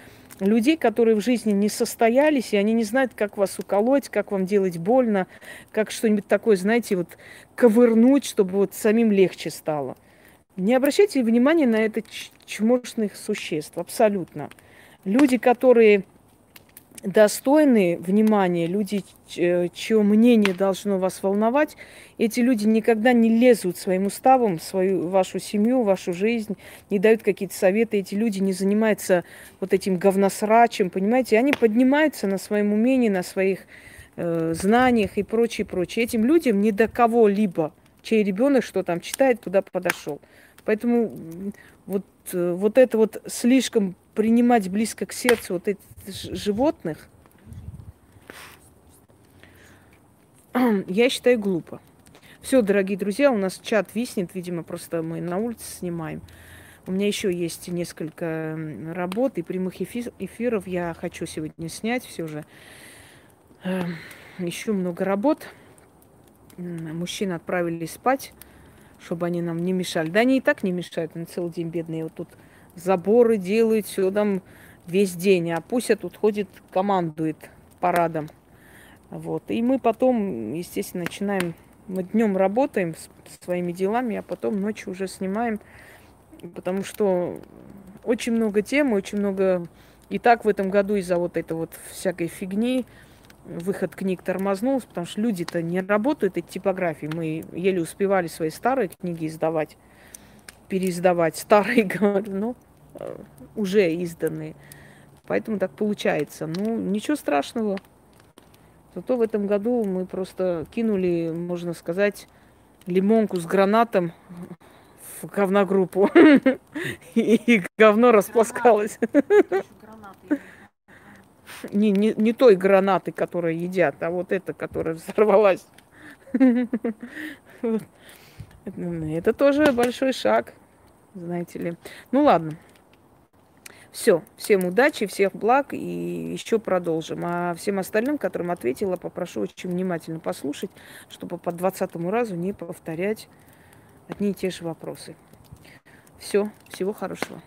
людей, которые в жизни не состоялись, и они не знают, как вас уколоть, как вам делать больно, как что-нибудь такое, знаете, вот ковырнуть, чтобы вот самим легче стало. Не обращайте внимания на это чмошных существ, абсолютно. Люди, которые достойные внимания, люди, э, чье мнение должно вас волновать, эти люди никогда не лезут своим уставом в свою, вашу семью, вашу жизнь, не дают какие-то советы. Эти люди не занимаются вот этим говносрачем, понимаете? Они поднимаются на своем умении, на своих э, знаниях и прочее, прочее. Этим людям ни до кого-либо чей ребенок что там читает, туда подошел. Поэтому вот, вот это вот слишком принимать близко к сердцу вот этих животных, я считаю глупо. Все, дорогие друзья, у нас чат виснет, видимо, просто мы на улице снимаем. У меня еще есть несколько работ и прямых эфиров я хочу сегодня снять все же. Эм, еще много работ. Мужчин отправили спать, чтобы они нам не мешали. Да они и так не мешают, они целый день бедные. Вот тут заборы делают, все там весь день. А Пуся тут ходит, командует парадом. Вот. И мы потом, естественно, начинаем, мы днем работаем с своими делами, а потом ночью уже снимаем, потому что очень много тем, очень много... И так в этом году из-за вот этой вот всякой фигни выход книг тормознулся, потому что люди-то не работают эти типографии. Мы еле успевали свои старые книги издавать, переиздавать. Старые, говорю, ну, уже изданные. Поэтому так получается. Ну, ничего страшного. Зато в этом году мы просто кинули, можно сказать, лимонку с гранатом в говногруппу. И говно расплескалось. Не, не, не той гранаты, которую едят, а вот эта, которая взорвалась. Это тоже большой шаг, знаете ли. Ну ладно. Все, всем удачи, всех благ и еще продолжим. А всем остальным, которым ответила, попрошу очень внимательно послушать, чтобы по двадцатому разу не повторять одни и те же вопросы. Все, всего хорошего.